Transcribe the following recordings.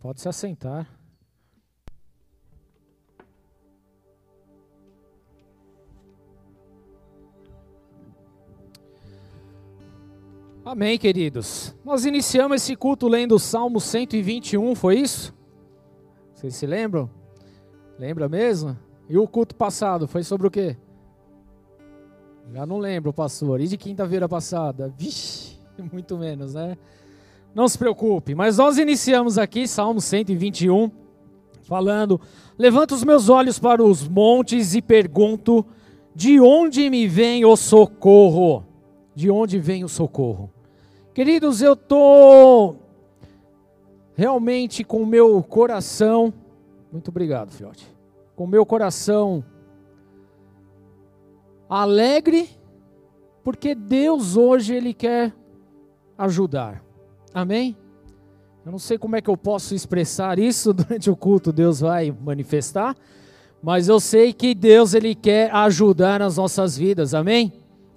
Pode se assentar. Amém, queridos. Nós iniciamos esse culto lendo o Salmo 121, foi isso? Vocês se lembram? Lembra mesmo? E o culto passado foi sobre o quê? Já não lembro, pastor. E de quinta-feira passada? Vixe, muito menos, né? Não se preocupe, mas nós iniciamos aqui Salmo 121, falando: Levanto os meus olhos para os montes e pergunto: De onde me vem o socorro? De onde vem o socorro? Queridos, eu estou realmente com o meu coração, muito obrigado, filhote, com o meu coração alegre, porque Deus hoje Ele quer ajudar. Amém? Eu não sei como é que eu posso expressar isso durante o culto, Deus vai manifestar, mas eu sei que Deus Ele quer ajudar nas nossas vidas. Amém?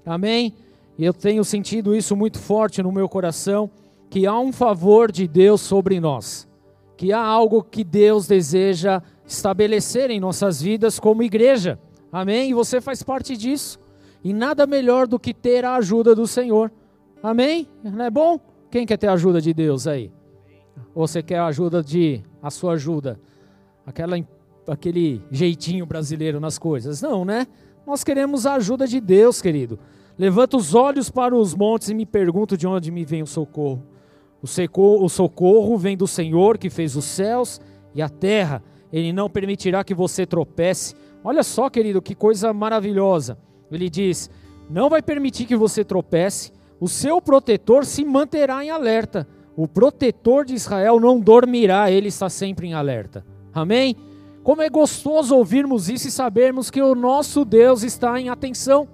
Amém? E eu tenho sentido isso muito forte no meu coração, que há um favor de Deus sobre nós, que há algo que Deus deseja estabelecer em nossas vidas como igreja. Amém? E você faz parte disso. E nada melhor do que ter a ajuda do Senhor. Amém? Não é bom? Quem quer ter a ajuda de Deus aí? Ou você quer a ajuda de a sua ajuda? Aquela aquele jeitinho brasileiro nas coisas? Não, né? Nós queremos a ajuda de Deus, querido. Levanto os olhos para os montes e me pergunto de onde me vem o socorro. O, socorro. o socorro vem do Senhor que fez os céus e a terra. Ele não permitirá que você tropece. Olha só, querido, que coisa maravilhosa. Ele diz: não vai permitir que você tropece. O seu protetor se manterá em alerta. O protetor de Israel não dormirá, ele está sempre em alerta. Amém? Como é gostoso ouvirmos isso e sabermos que o nosso Deus está em atenção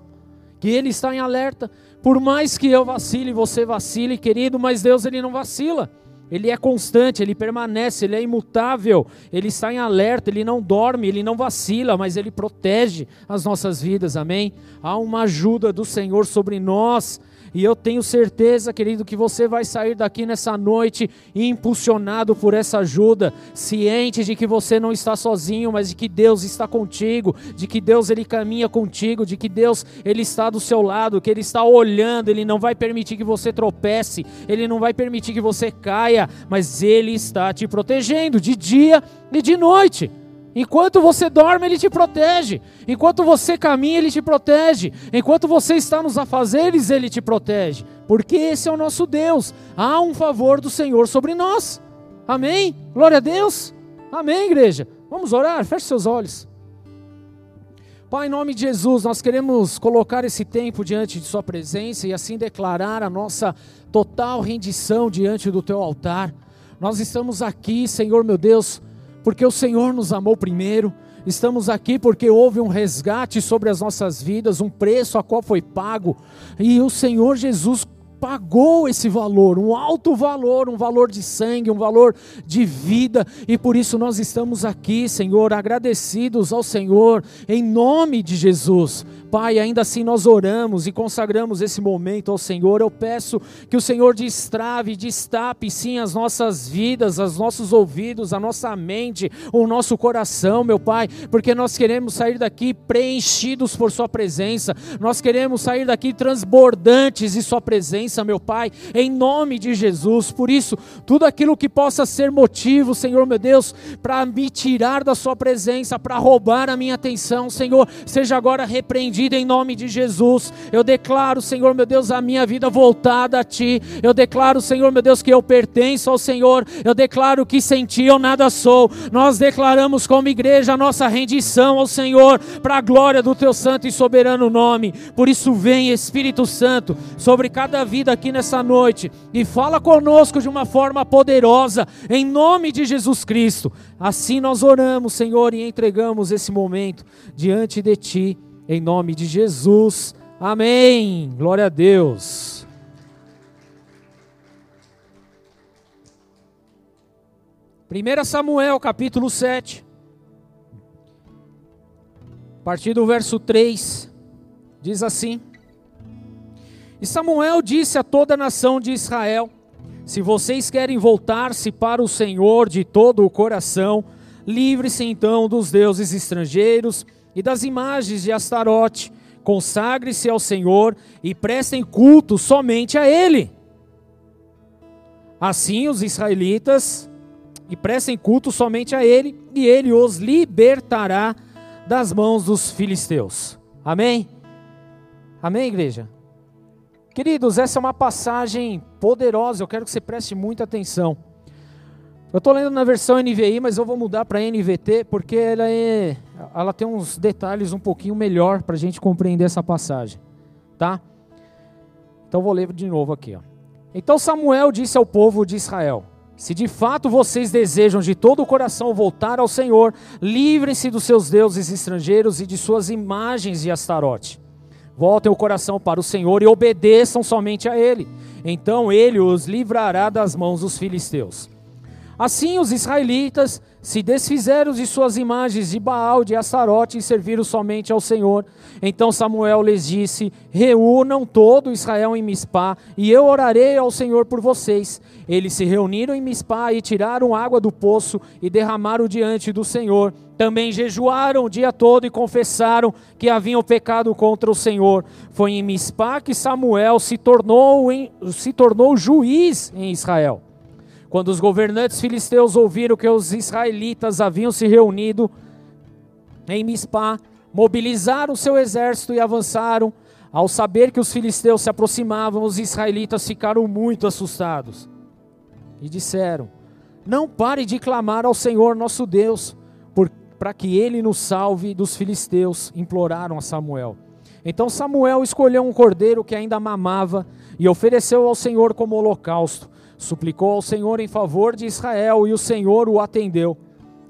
que Ele está em alerta. Por mais que eu vacile, você vacile, querido, mas Deus ele não vacila. Ele é constante, ele permanece, ele é imutável, ele está em alerta, ele não dorme, ele não vacila, mas ele protege as nossas vidas, amém? Há uma ajuda do Senhor sobre nós, e eu tenho certeza, querido, que você vai sair daqui nessa noite impulsionado por essa ajuda, ciente de que você não está sozinho, mas de que Deus está contigo, de que Deus ele caminha contigo, de que Deus ele está do seu lado, que ele está olhando, ele não vai permitir que você tropece, ele não vai permitir que você caia, mas ele está te protegendo de dia e de noite. Enquanto você dorme, Ele te protege. Enquanto você caminha, Ele te protege. Enquanto você está nos afazeres, Ele te protege. Porque esse é o nosso Deus. Há um favor do Senhor sobre nós. Amém? Glória a Deus. Amém, igreja. Vamos orar? Feche seus olhos. Pai, em nome de Jesus, nós queremos colocar esse tempo diante de Sua presença e assim declarar a nossa total rendição diante do Teu altar. Nós estamos aqui, Senhor meu Deus porque o Senhor nos amou primeiro. Estamos aqui porque houve um resgate sobre as nossas vidas, um preço a qual foi pago, e o Senhor Jesus pagou esse valor, um alto valor, um valor de sangue, um valor de vida, e por isso nós estamos aqui, Senhor, agradecidos ao Senhor, em nome de Jesus. Pai, ainda assim nós oramos e consagramos esse momento ao Senhor. Eu peço que o Senhor destrave, destape sim as nossas vidas, os nossos ouvidos, a nossa mente, o nosso coração, meu Pai, porque nós queremos sair daqui preenchidos por Sua presença, nós queremos sair daqui transbordantes de Sua presença, meu Pai, em nome de Jesus. Por isso, tudo aquilo que possa ser motivo, Senhor meu Deus, para me tirar da Sua presença, para roubar a minha atenção, Senhor, seja agora repreendido em nome de Jesus. Eu declaro, Senhor meu Deus, a minha vida voltada a Ti. Eu declaro, Senhor meu Deus, que eu pertenço ao Senhor. Eu declaro que sem Ti eu nada sou. Nós declaramos como igreja a nossa rendição ao Senhor, para a glória do Teu santo e soberano nome. Por isso, vem Espírito Santo sobre cada vida aqui nessa noite e fala conosco de uma forma poderosa, em nome de Jesus Cristo. Assim nós oramos, Senhor, e entregamos esse momento diante de Ti em nome de Jesus. Amém. Glória a Deus. Primeira Samuel, capítulo 7. A partir do verso 3, diz assim: E Samuel disse a toda a nação de Israel: Se vocês querem voltar-se para o Senhor de todo o coração, livre-se então dos deuses estrangeiros e das imagens de Astarote. Consagre-se ao Senhor e prestem culto somente a Ele. Assim os israelitas e prestem culto somente a Ele, e Ele os libertará das mãos dos filisteus. Amém? Amém, igreja? Queridos, essa é uma passagem poderosa, eu quero que você preste muita atenção. Eu estou lendo na versão NVI, mas eu vou mudar para NVT, porque ela, é, ela tem uns detalhes um pouquinho melhor para a gente compreender essa passagem. Tá? Então vou ler de novo aqui. Ó. Então Samuel disse ao povo de Israel: Se de fato vocês desejam de todo o coração voltar ao Senhor, livrem-se dos seus deuses estrangeiros e de suas imagens de Astarote. Voltem o coração para o Senhor e obedeçam somente a Ele. Então Ele os livrará das mãos dos filisteus. Assim os israelitas se desfizeram de suas imagens de Baal, de Assarote e serviram somente ao Senhor. Então Samuel lhes disse: Reúnam todo Israel em Mispá, e eu orarei ao Senhor por vocês. Eles se reuniram em Mispá e tiraram água do poço e derramaram diante do Senhor. Também jejuaram o dia todo e confessaram que haviam pecado contra o Senhor. Foi em Mispá que Samuel se tornou, em, se tornou juiz em Israel. Quando os governantes filisteus ouviram que os israelitas haviam se reunido em Mispá, mobilizaram seu exército e avançaram. Ao saber que os filisteus se aproximavam, os israelitas ficaram muito assustados e disseram: Não pare de clamar ao Senhor nosso Deus, para que ele nos salve dos filisteus. Imploraram a Samuel. Então Samuel escolheu um cordeiro que ainda mamava e ofereceu ao Senhor como holocausto suplicou ao Senhor em favor de Israel e o Senhor o atendeu.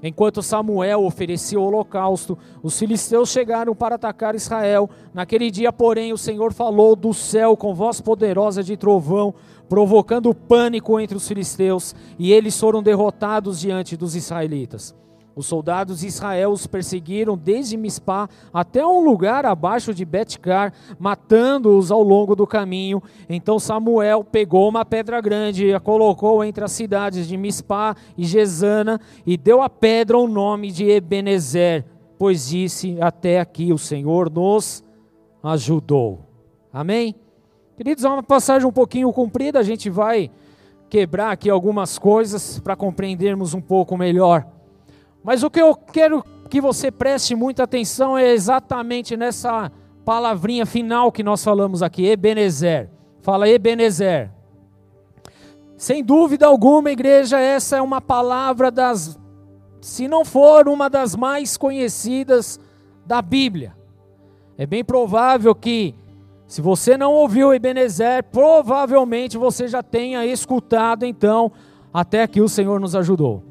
Enquanto Samuel oferecia o holocausto, os filisteus chegaram para atacar Israel. Naquele dia, porém, o Senhor falou do céu com voz poderosa de trovão, provocando pânico entre os filisteus, e eles foram derrotados diante dos israelitas. Os soldados de Israel os perseguiram desde Mispá até um lugar abaixo de Betcar, matando-os ao longo do caminho. Então Samuel pegou uma pedra grande e a colocou entre as cidades de Mispá e Gesana e deu à pedra o nome de Ebenezer, pois disse: Até aqui o Senhor nos ajudou. Amém? Queridos, é uma passagem um pouquinho comprida, a gente vai quebrar aqui algumas coisas para compreendermos um pouco melhor. Mas o que eu quero que você preste muita atenção é exatamente nessa palavrinha final que nós falamos aqui, Ebenezer. Fala Ebenezer. Sem dúvida alguma, igreja, essa é uma palavra das, se não for uma das mais conhecidas da Bíblia. É bem provável que, se você não ouviu Ebenezer, provavelmente você já tenha escutado então, até que o Senhor nos ajudou.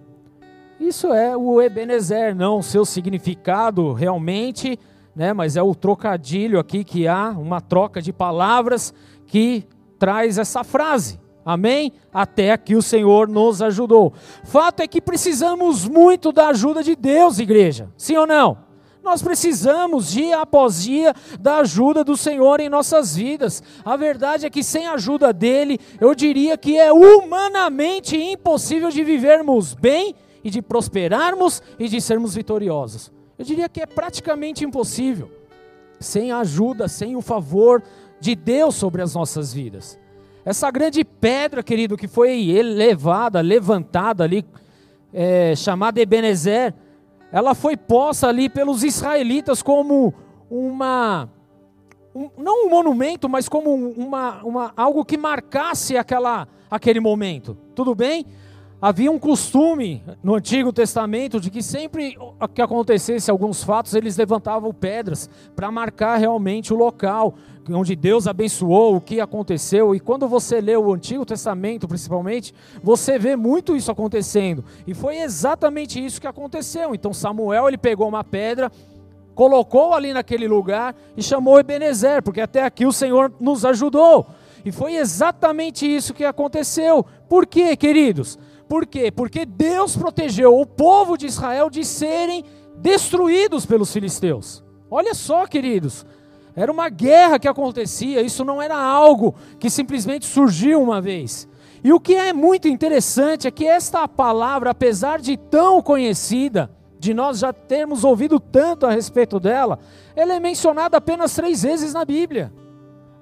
Isso é o Ebenezer, não o seu significado realmente, né? mas é o trocadilho aqui que há, uma troca de palavras que traz essa frase. Amém? Até aqui o Senhor nos ajudou. Fato é que precisamos muito da ajuda de Deus, igreja. Sim ou não? Nós precisamos, dia após dia, da ajuda do Senhor em nossas vidas. A verdade é que sem a ajuda dele, eu diria que é humanamente impossível de vivermos bem e de prosperarmos e de sermos vitoriosos. Eu diria que é praticamente impossível sem a ajuda, sem o favor de Deus sobre as nossas vidas. Essa grande pedra, querido, que foi elevada, levantada ali, é, chamada Ebenezer, ela foi posta ali pelos israelitas como uma, um, não um monumento, mas como uma, uma, algo que marcasse aquela, aquele momento. Tudo bem? Havia um costume no Antigo Testamento de que sempre que acontecesse alguns fatos, eles levantavam pedras para marcar realmente o local onde Deus abençoou, o que aconteceu. E quando você lê o Antigo Testamento, principalmente, você vê muito isso acontecendo. E foi exatamente isso que aconteceu. Então Samuel ele pegou uma pedra, colocou ali naquele lugar e chamou Ebenezer, porque até aqui o Senhor nos ajudou. E foi exatamente isso que aconteceu. Por quê, queridos? Por quê? Porque Deus protegeu o povo de Israel de serem destruídos pelos filisteus. Olha só, queridos, era uma guerra que acontecia, isso não era algo que simplesmente surgiu uma vez. E o que é muito interessante é que esta palavra, apesar de tão conhecida, de nós já termos ouvido tanto a respeito dela, ela é mencionada apenas três vezes na Bíblia.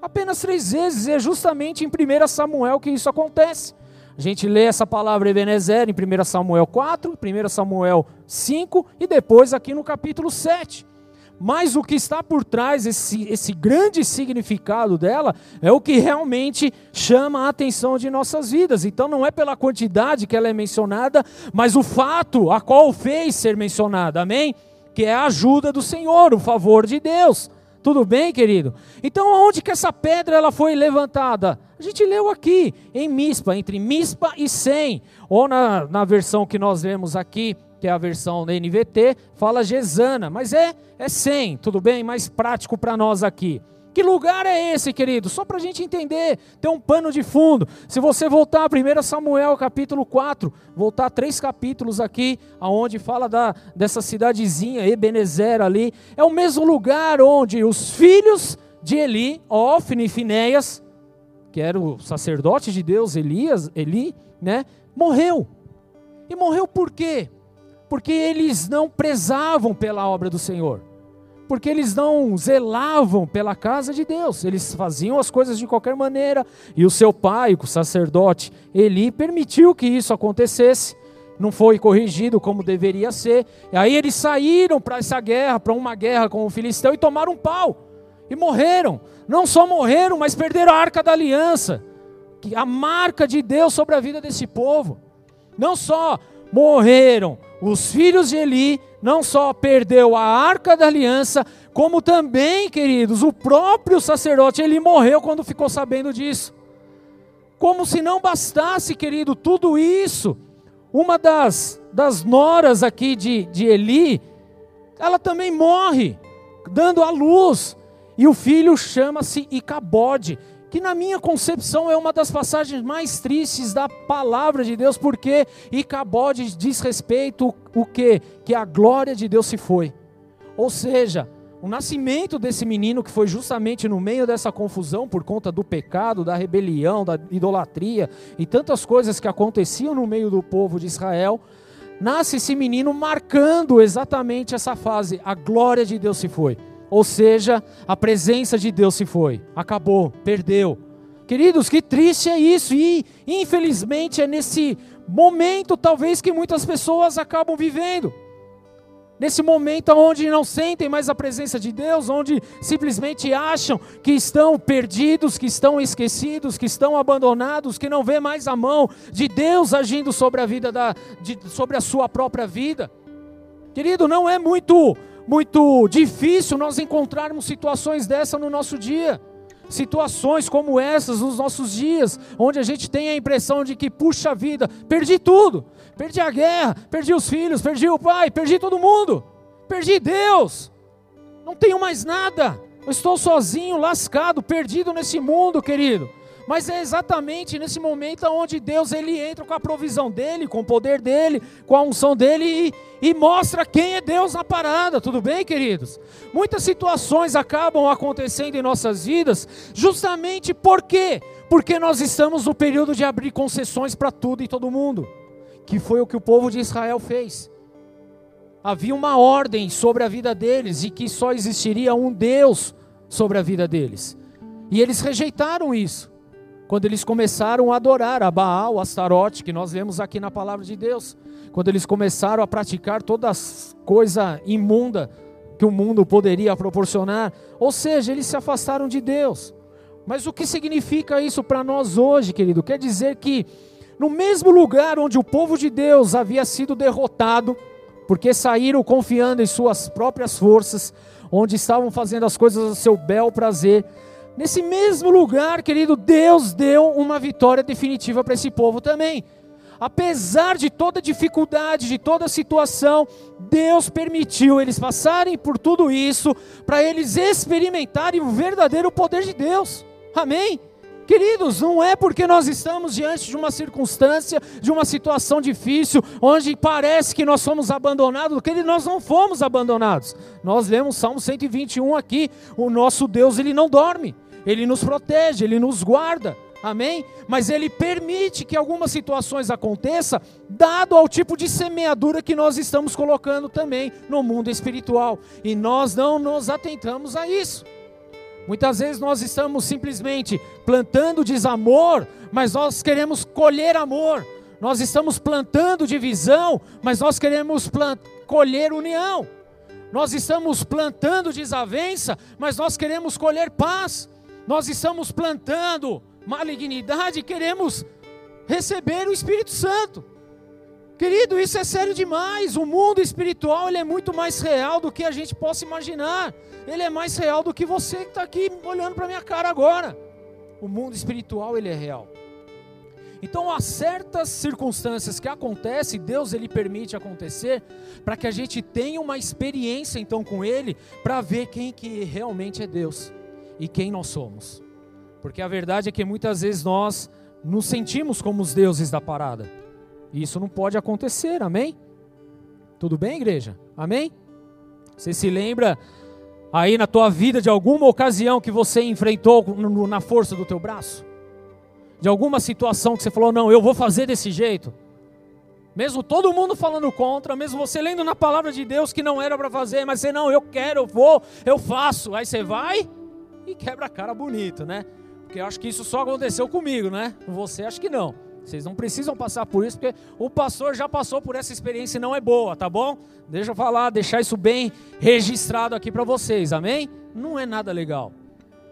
Apenas três vezes, e é justamente em 1 Samuel que isso acontece. A gente lê essa palavra Ebenezer em 1 Samuel 4, 1 Samuel 5 e depois aqui no capítulo 7. Mas o que está por trás, esse, esse grande significado dela, é o que realmente chama a atenção de nossas vidas. Então não é pela quantidade que ela é mencionada, mas o fato a qual fez ser mencionada, amém? Que é a ajuda do Senhor, o favor de Deus. Tudo bem, querido? Então, onde que essa pedra ela foi levantada? A gente leu aqui, em Mispa, entre Mispa e Sem, ou na, na versão que nós lemos aqui, que é a versão da NVT, fala Gesana, mas é, é Sem, tudo bem? Mais prático para nós aqui. Que lugar é esse, querido? Só para a gente entender, tem um pano de fundo. Se você voltar a 1 Samuel capítulo 4, voltar três capítulos aqui, aonde fala da, dessa cidadezinha, Ebenezer ali, é o mesmo lugar onde os filhos de Eli, Ofne e Finéias, que era o sacerdote de Deus, Elias, Eli, né, morreu. E morreu por quê? Porque eles não prezavam pela obra do Senhor porque eles não zelavam pela casa de Deus, eles faziam as coisas de qualquer maneira, e o seu pai, o sacerdote Eli, permitiu que isso acontecesse, não foi corrigido como deveria ser, e aí eles saíram para essa guerra, para uma guerra com o filisteu, e tomaram um pau, e morreram, não só morreram, mas perderam a arca da aliança, a marca de Deus sobre a vida desse povo, não só morreram os filhos de Eli, não só perdeu a arca da aliança, como também, queridos, o próprio sacerdote, ele morreu quando ficou sabendo disso. Como se não bastasse, querido, tudo isso, uma das, das noras aqui de, de Eli, ela também morre, dando a luz, e o filho chama-se Icabode que na minha concepção é uma das passagens mais tristes da palavra de Deus, porque Icabode diz respeito o que? Que a glória de Deus se foi. Ou seja, o nascimento desse menino, que foi justamente no meio dessa confusão por conta do pecado, da rebelião, da idolatria e tantas coisas que aconteciam no meio do povo de Israel, nasce esse menino marcando exatamente essa fase. A glória de Deus se foi. Ou seja, a presença de Deus se foi, acabou, perdeu. Queridos, que triste é isso, e infelizmente é nesse momento, talvez, que muitas pessoas acabam vivendo. Nesse momento onde não sentem mais a presença de Deus, onde simplesmente acham que estão perdidos, que estão esquecidos, que estão abandonados, que não vê mais a mão de Deus agindo sobre a vida da, de, sobre a sua própria vida. Querido, não é muito muito difícil nós encontrarmos situações dessa no nosso dia. Situações como essas nos nossos dias, onde a gente tem a impressão de que, puxa vida, perdi tudo. Perdi a guerra, perdi os filhos, perdi o pai, perdi todo mundo. Perdi Deus. Não tenho mais nada. Eu estou sozinho, lascado, perdido nesse mundo, querido. Mas é exatamente nesse momento onde Deus ele entra com a provisão dele, com o poder dele, com a unção dele e, e mostra quem é Deus na parada, tudo bem, queridos? Muitas situações acabam acontecendo em nossas vidas, justamente por quê? Porque nós estamos no período de abrir concessões para tudo e todo mundo, que foi o que o povo de Israel fez. Havia uma ordem sobre a vida deles e que só existiria um Deus sobre a vida deles. E eles rejeitaram isso quando eles começaram a adorar a Baal, Astarote, que nós vemos aqui na palavra de Deus, quando eles começaram a praticar toda coisa imunda que o mundo poderia proporcionar, ou seja, eles se afastaram de Deus. Mas o que significa isso para nós hoje, querido? Quer dizer que no mesmo lugar onde o povo de Deus havia sido derrotado, porque saíram confiando em suas próprias forças, onde estavam fazendo as coisas a seu bel prazer, Nesse mesmo lugar, querido, Deus deu uma vitória definitiva para esse povo também. Apesar de toda dificuldade, de toda situação, Deus permitiu eles passarem por tudo isso para eles experimentarem o verdadeiro poder de Deus. Amém? Queridos, não é porque nós estamos diante de uma circunstância, de uma situação difícil, onde parece que nós somos abandonados, que nós não fomos abandonados. Nós lemos Salmo 121 aqui, o nosso Deus, ele não dorme. Ele nos protege, Ele nos guarda. Amém? Mas ele permite que algumas situações aconteçam, dado ao tipo de semeadura que nós estamos colocando também no mundo espiritual. E nós não nos atentamos a isso. Muitas vezes nós estamos simplesmente plantando desamor, mas nós queremos colher amor. Nós estamos plantando divisão, mas nós queremos colher união. Nós estamos plantando desavença, mas nós queremos colher paz. Nós estamos plantando malignidade, queremos receber o Espírito Santo. Querido, isso é sério demais. O mundo espiritual ele é muito mais real do que a gente possa imaginar. Ele é mais real do que você que está aqui olhando para minha cara agora. O mundo espiritual ele é real. Então há certas circunstâncias que acontecem, Deus ele permite acontecer, para que a gente tenha uma experiência então com Ele, para ver quem que realmente é Deus e quem nós somos. Porque a verdade é que muitas vezes nós nos sentimos como os deuses da parada. E isso não pode acontecer, amém? Tudo bem, igreja? Amém? Você se lembra aí na tua vida de alguma ocasião que você enfrentou na força do teu braço? De alguma situação que você falou, não, eu vou fazer desse jeito. Mesmo todo mundo falando contra, mesmo você lendo na palavra de Deus que não era para fazer, mas você não, eu quero, eu vou, eu faço. Aí você vai e quebra a cara bonito, né? Porque eu acho que isso só aconteceu comigo, né? Com você acho que não. Vocês não precisam passar por isso, porque o pastor já passou por essa experiência e não é boa, tá bom? Deixa eu falar, deixar isso bem registrado aqui para vocês, amém? Não é nada legal.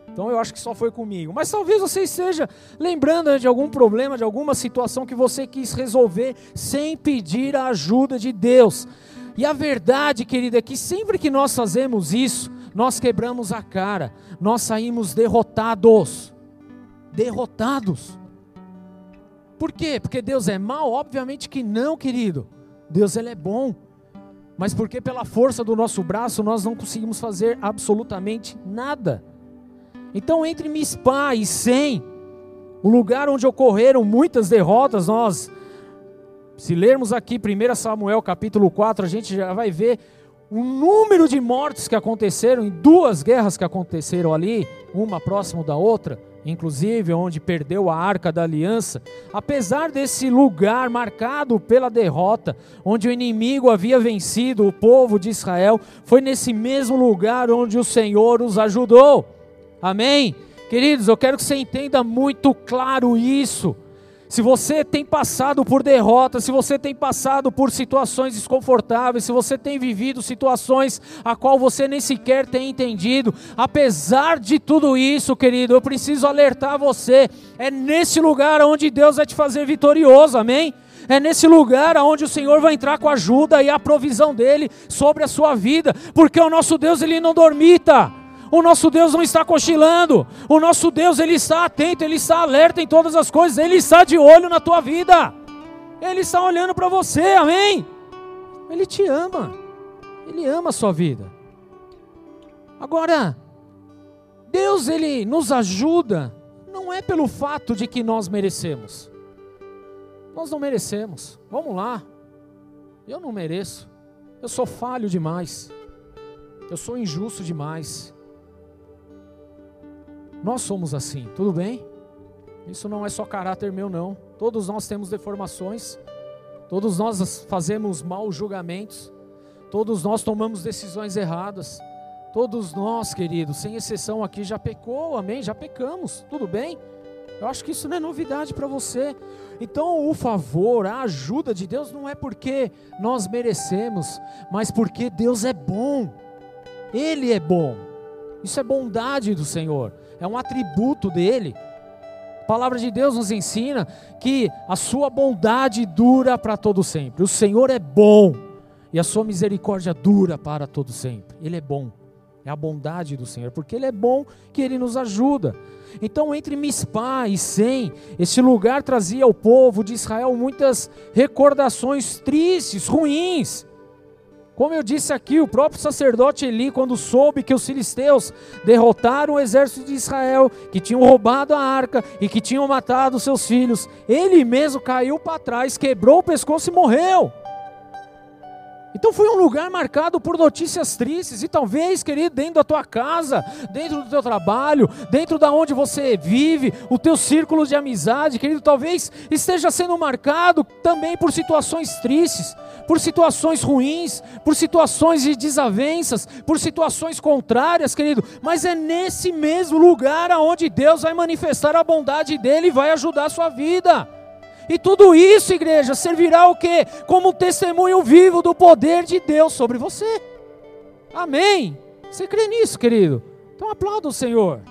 Então eu acho que só foi comigo. Mas talvez você esteja lembrando de algum problema, de alguma situação que você quis resolver sem pedir a ajuda de Deus. E a verdade, querida, é que sempre que nós fazemos isso, nós quebramos a cara, nós saímos derrotados. Derrotados. Por quê? Porque Deus é mau? Obviamente que não, querido. Deus ele é bom. Mas porque pela força do nosso braço nós não conseguimos fazer absolutamente nada. Então, entre Mispá e Sem, o lugar onde ocorreram muitas derrotas, nós, se lermos aqui 1 Samuel capítulo 4, a gente já vai ver o número de mortes que aconteceram em duas guerras que aconteceram ali, uma próxima da outra, inclusive onde perdeu a arca da aliança. Apesar desse lugar marcado pela derrota, onde o inimigo havia vencido o povo de Israel, foi nesse mesmo lugar onde o Senhor os ajudou. Amém? Queridos, eu quero que você entenda muito claro isso. Se você tem passado por derrotas, se você tem passado por situações desconfortáveis, se você tem vivido situações a qual você nem sequer tem entendido, apesar de tudo isso, querido, eu preciso alertar você. É nesse lugar onde Deus vai te fazer vitorioso, amém? É nesse lugar onde o Senhor vai entrar com a ajuda e a provisão dele sobre a sua vida, porque o nosso Deus ele não dormita. O nosso Deus não está cochilando. O nosso Deus, ele está atento, ele está alerta em todas as coisas, ele está de olho na tua vida. Ele está olhando para você, amém? Ele te ama. Ele ama a sua vida. Agora, Deus ele nos ajuda não é pelo fato de que nós merecemos. Nós não merecemos. Vamos lá. Eu não mereço. Eu sou falho demais. Eu sou injusto demais. Nós somos assim, tudo bem? Isso não é só caráter meu, não. Todos nós temos deformações, todos nós fazemos maus julgamentos, todos nós tomamos decisões erradas. Todos nós, queridos, sem exceção aqui, já pecou, amém? Já pecamos, tudo bem? Eu acho que isso não é novidade para você. Então, o favor, a ajuda de Deus não é porque nós merecemos, mas porque Deus é bom. Ele é bom. Isso é bondade do Senhor é um atributo dele. A palavra de Deus nos ensina que a sua bondade dura para todo sempre. O Senhor é bom e a sua misericórdia dura para todo sempre. Ele é bom. É a bondade do Senhor, porque ele é bom que ele nos ajuda. Então, entre Mispá e Sem, esse lugar trazia ao povo de Israel muitas recordações tristes, ruins. Como eu disse aqui, o próprio sacerdote Eli, quando soube que os filisteus derrotaram o exército de Israel, que tinham roubado a arca e que tinham matado seus filhos, ele mesmo caiu para trás, quebrou o pescoço e morreu. Então foi um lugar marcado por notícias tristes e talvez, querido, dentro da tua casa, dentro do teu trabalho, dentro da onde você vive, o teu círculo de amizade, querido, talvez esteja sendo marcado também por situações tristes, por situações ruins, por situações de desavenças, por situações contrárias, querido, mas é nesse mesmo lugar aonde Deus vai manifestar a bondade dele e vai ajudar a sua vida. E tudo isso, igreja, servirá o quê? Como testemunho vivo do poder de Deus sobre você. Amém. Você crê nisso, querido? Então aplauda o Senhor.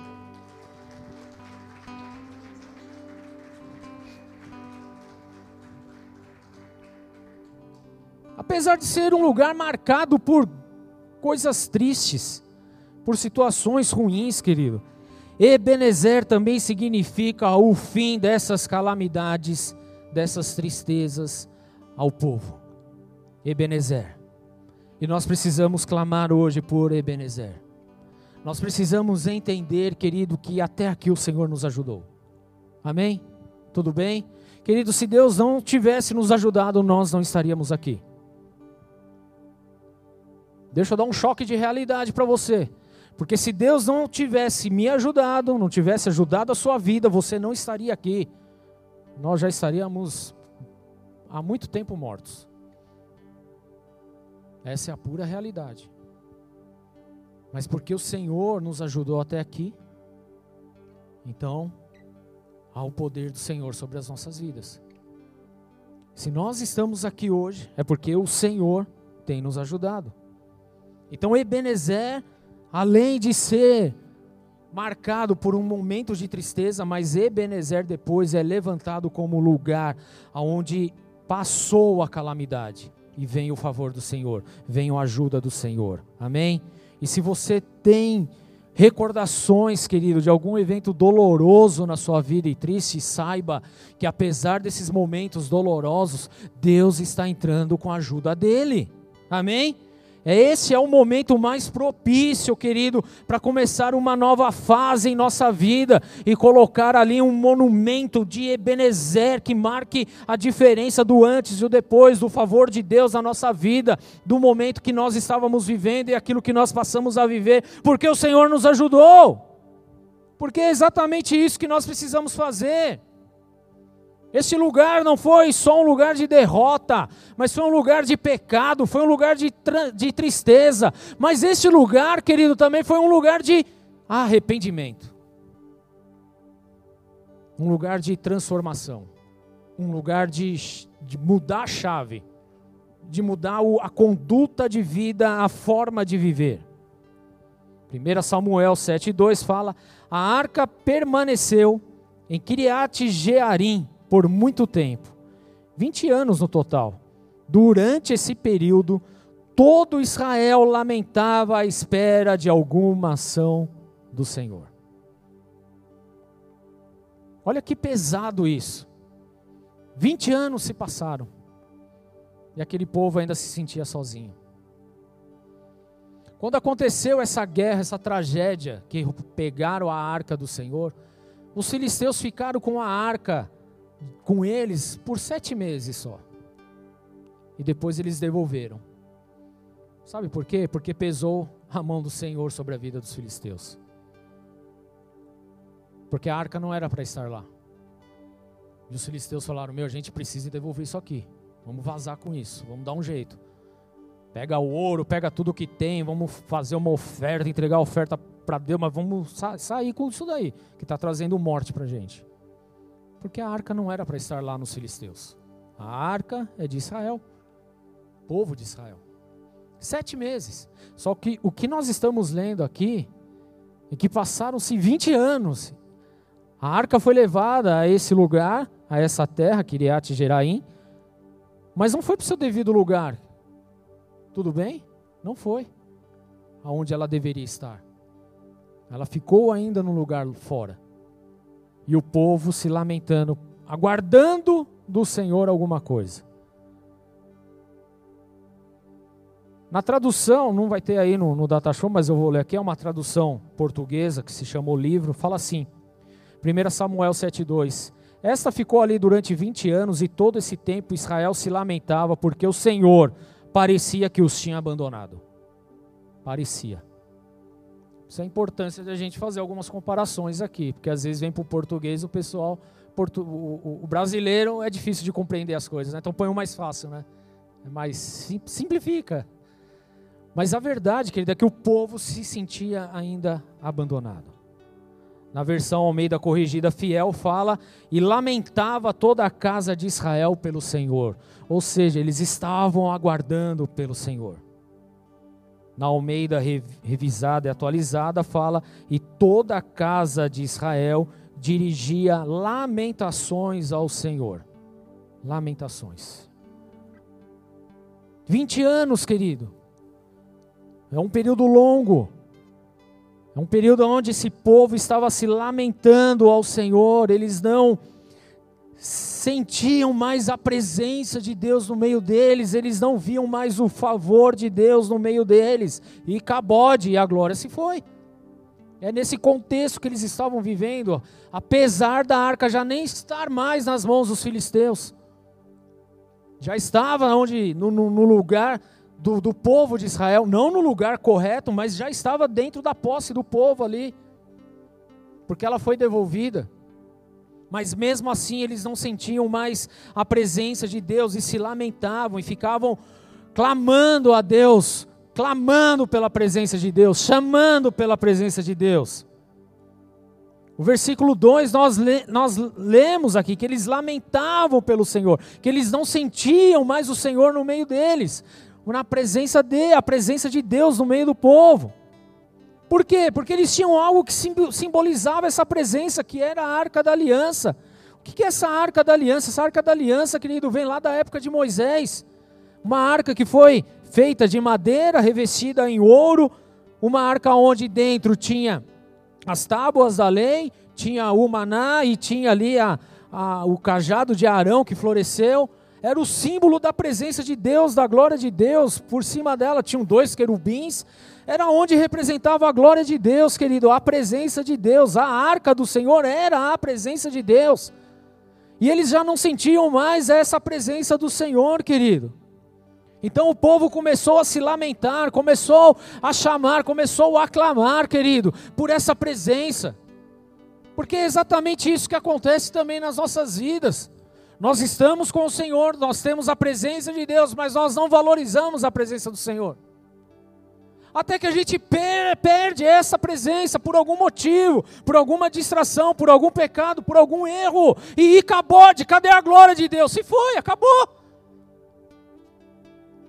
Apesar de ser um lugar marcado por coisas tristes, por situações ruins, querido, Ebenezer também significa o fim dessas calamidades dessas tristezas ao povo. Ebenezer. E nós precisamos clamar hoje por Ebenezer. Nós precisamos entender, querido, que até aqui o Senhor nos ajudou. Amém? Tudo bem? Querido, se Deus não tivesse nos ajudado, nós não estaríamos aqui. Deixa eu dar um choque de realidade para você. Porque se Deus não tivesse me ajudado, não tivesse ajudado a sua vida, você não estaria aqui nós já estaríamos há muito tempo mortos. Essa é a pura realidade. Mas porque o Senhor nos ajudou até aqui, então há o poder do Senhor sobre as nossas vidas. Se nós estamos aqui hoje, é porque o Senhor tem nos ajudado. Então, Ebenezer, além de ser marcado por um momento de tristeza, mas Ebenezer depois é levantado como lugar aonde passou a calamidade e vem o favor do Senhor, vem a ajuda do Senhor. Amém? E se você tem recordações, querido, de algum evento doloroso na sua vida e triste, saiba que apesar desses momentos dolorosos, Deus está entrando com a ajuda dele. Amém? Esse é o momento mais propício, querido, para começar uma nova fase em nossa vida e colocar ali um monumento de Ebenezer que marque a diferença do antes e o depois, do favor de Deus na nossa vida, do momento que nós estávamos vivendo e aquilo que nós passamos a viver, porque o Senhor nos ajudou. Porque é exatamente isso que nós precisamos fazer. Esse lugar não foi só um lugar de derrota, mas foi um lugar de pecado, foi um lugar de, de tristeza. Mas esse lugar, querido, também foi um lugar de arrependimento um lugar de transformação, um lugar de, de mudar a chave, de mudar o, a conduta de vida, a forma de viver. 1 Samuel 7,2 fala: A arca permaneceu em Kiriat Jearim por muito tempo 20 anos no total. Durante esse período, todo Israel lamentava a espera de alguma ação do Senhor. Olha que pesado isso. 20 anos se passaram e aquele povo ainda se sentia sozinho. Quando aconteceu essa guerra, essa tragédia, que pegaram a arca do Senhor, os filisteus ficaram com a arca com eles por sete meses só. E depois eles devolveram. Sabe por quê? Porque pesou a mão do Senhor sobre a vida dos filisteus. Porque a arca não era para estar lá. E os filisteus falaram: Meu, a gente precisa devolver isso aqui. Vamos vazar com isso, vamos dar um jeito. Pega o ouro, pega tudo que tem, vamos fazer uma oferta, entregar a oferta para Deus, mas vamos sa sair com isso daí, que está trazendo morte para a gente. Porque a arca não era para estar lá nos filisteus. A arca é de Israel, povo de Israel. Sete meses. Só que o que nós estamos lendo aqui é que passaram-se 20 anos. A arca foi levada a esse lugar, a essa terra, Kiriat Jeraim, mas não foi para o seu devido lugar. Tudo bem? Não foi. Aonde ela deveria estar. Ela ficou ainda no lugar fora e o povo se lamentando, aguardando do Senhor alguma coisa. Na tradução, não vai ter aí no, no Data Show, mas eu vou ler aqui, é uma tradução portuguesa que se chamou livro, fala assim, 1 Samuel 7,2 Esta ficou ali durante 20 anos e todo esse tempo Israel se lamentava porque o Senhor parecia que os tinha abandonado. Parecia. Isso é a importância de a gente fazer algumas comparações aqui, porque às vezes vem para o português o pessoal, portu, o, o, brasileiro é difícil de compreender as coisas, né? então põe o mais fácil, né? É mais simplifica. Mas a verdade, querida, é que o povo se sentia ainda abandonado. Na versão Almeida Corrigida Fiel fala e lamentava toda a casa de Israel pelo Senhor. Ou seja, eles estavam aguardando pelo Senhor na Almeida revisada e atualizada, fala: E toda a casa de Israel dirigia lamentações ao Senhor. Lamentações. 20 anos, querido. É um período longo. É um período onde esse povo estava se lamentando ao Senhor, eles não sentiam mais a presença de Deus no meio deles, eles não viam mais o favor de Deus no meio deles, e cabode, e a glória se foi. É nesse contexto que eles estavam vivendo, apesar da arca já nem estar mais nas mãos dos filisteus, já estava onde, no, no, no lugar do, do povo de Israel, não no lugar correto, mas já estava dentro da posse do povo ali, porque ela foi devolvida. Mas mesmo assim eles não sentiam mais a presença de Deus e se lamentavam e ficavam clamando a Deus, clamando pela presença de Deus, chamando pela presença de Deus. O versículo 2 nós, le, nós lemos aqui que eles lamentavam pelo Senhor, que eles não sentiam mais o Senhor no meio deles, na presença de, a presença de Deus no meio do povo. Por quê? Porque eles tinham algo que simbolizava essa presença, que era a arca da aliança. O que é essa arca da aliança? Essa arca da aliança, querido, vem lá da época de Moisés. Uma arca que foi feita de madeira, revestida em ouro. Uma arca onde dentro tinha as tábuas da lei, tinha o maná e tinha ali a, a, o cajado de Arão que floresceu. Era o símbolo da presença de Deus, da glória de Deus. Por cima dela tinham dois querubins era onde representava a glória de Deus, querido, a presença de Deus. A arca do Senhor era a presença de Deus. E eles já não sentiam mais essa presença do Senhor, querido. Então o povo começou a se lamentar, começou a chamar, começou a clamar, querido, por essa presença. Porque é exatamente isso que acontece também nas nossas vidas. Nós estamos com o Senhor, nós temos a presença de Deus, mas nós não valorizamos a presença do Senhor até que a gente per perde essa presença por algum motivo, por alguma distração, por algum pecado, por algum erro, e acabou de cadê a glória de Deus? Se foi, acabou.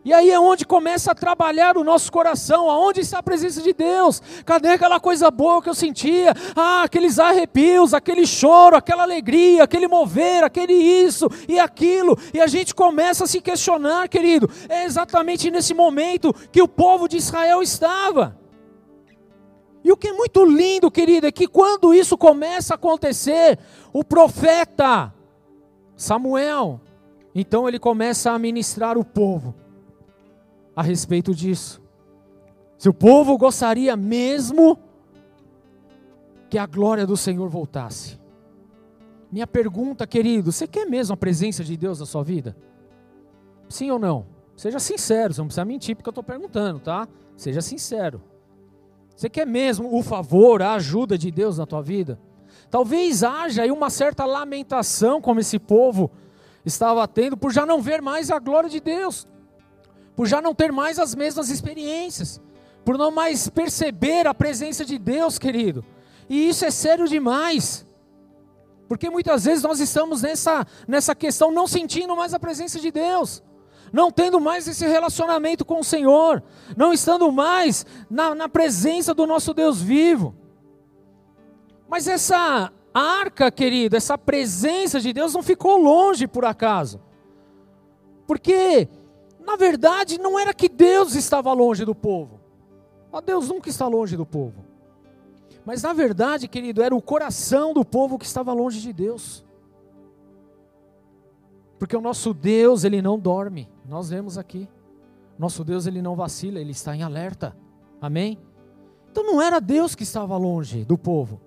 E aí é onde começa a trabalhar o nosso coração, aonde está a presença de Deus? Cadê aquela coisa boa que eu sentia? Ah, aqueles arrepios, aquele choro, aquela alegria, aquele mover, aquele isso e aquilo. E a gente começa a se questionar, querido. É exatamente nesse momento que o povo de Israel estava. E o que é muito lindo, querido, é que quando isso começa a acontecer, o profeta Samuel, então ele começa a ministrar o povo a respeito disso. Se o povo gostaria mesmo que a glória do Senhor voltasse. Minha pergunta, querido, você quer mesmo a presença de Deus na sua vida? Sim ou não? Seja sincero, você não precisa mentir porque eu estou perguntando, tá? Seja sincero. Você quer mesmo o favor, a ajuda de Deus na tua vida? Talvez haja aí uma certa lamentação, como esse povo estava tendo, por já não ver mais a glória de Deus por já não ter mais as mesmas experiências, por não mais perceber a presença de Deus, querido. E isso é sério demais. Porque muitas vezes nós estamos nessa, nessa questão não sentindo mais a presença de Deus, não tendo mais esse relacionamento com o Senhor, não estando mais na, na presença do nosso Deus vivo. Mas essa arca, querido, essa presença de Deus não ficou longe por acaso. Porque na verdade, não era que Deus estava longe do povo. Ó, Deus nunca está longe do povo. Mas na verdade, querido, era o coração do povo que estava longe de Deus. Porque o nosso Deus, ele não dorme. Nós vemos aqui. Nosso Deus, ele não vacila, ele está em alerta. Amém? Então não era Deus que estava longe do povo.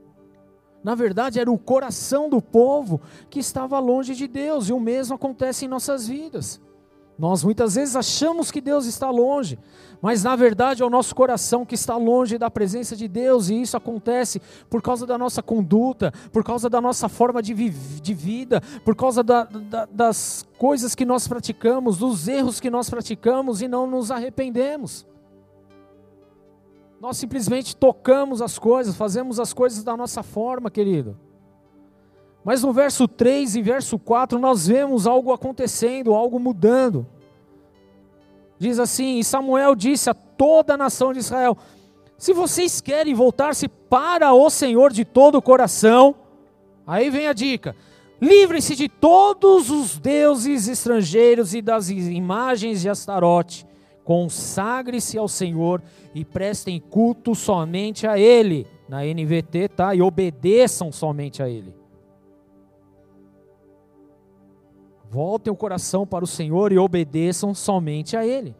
Na verdade, era o coração do povo que estava longe de Deus, e o mesmo acontece em nossas vidas. Nós muitas vezes achamos que Deus está longe, mas na verdade é o nosso coração que está longe da presença de Deus, e isso acontece por causa da nossa conduta, por causa da nossa forma de, de vida, por causa da, da, das coisas que nós praticamos, dos erros que nós praticamos e não nos arrependemos. Nós simplesmente tocamos as coisas, fazemos as coisas da nossa forma, querido. Mas no verso 3 e verso 4 nós vemos algo acontecendo, algo mudando. Diz assim: E Samuel disse a toda a nação de Israel: Se vocês querem voltar-se para o Senhor de todo o coração, aí vem a dica: livrem-se de todos os deuses estrangeiros e das imagens de Astarote consagre-se ao Senhor e prestem culto somente a Ele. Na NVT, tá? E obedeçam somente a Ele. Voltem o coração para o Senhor e obedeçam somente a Ele.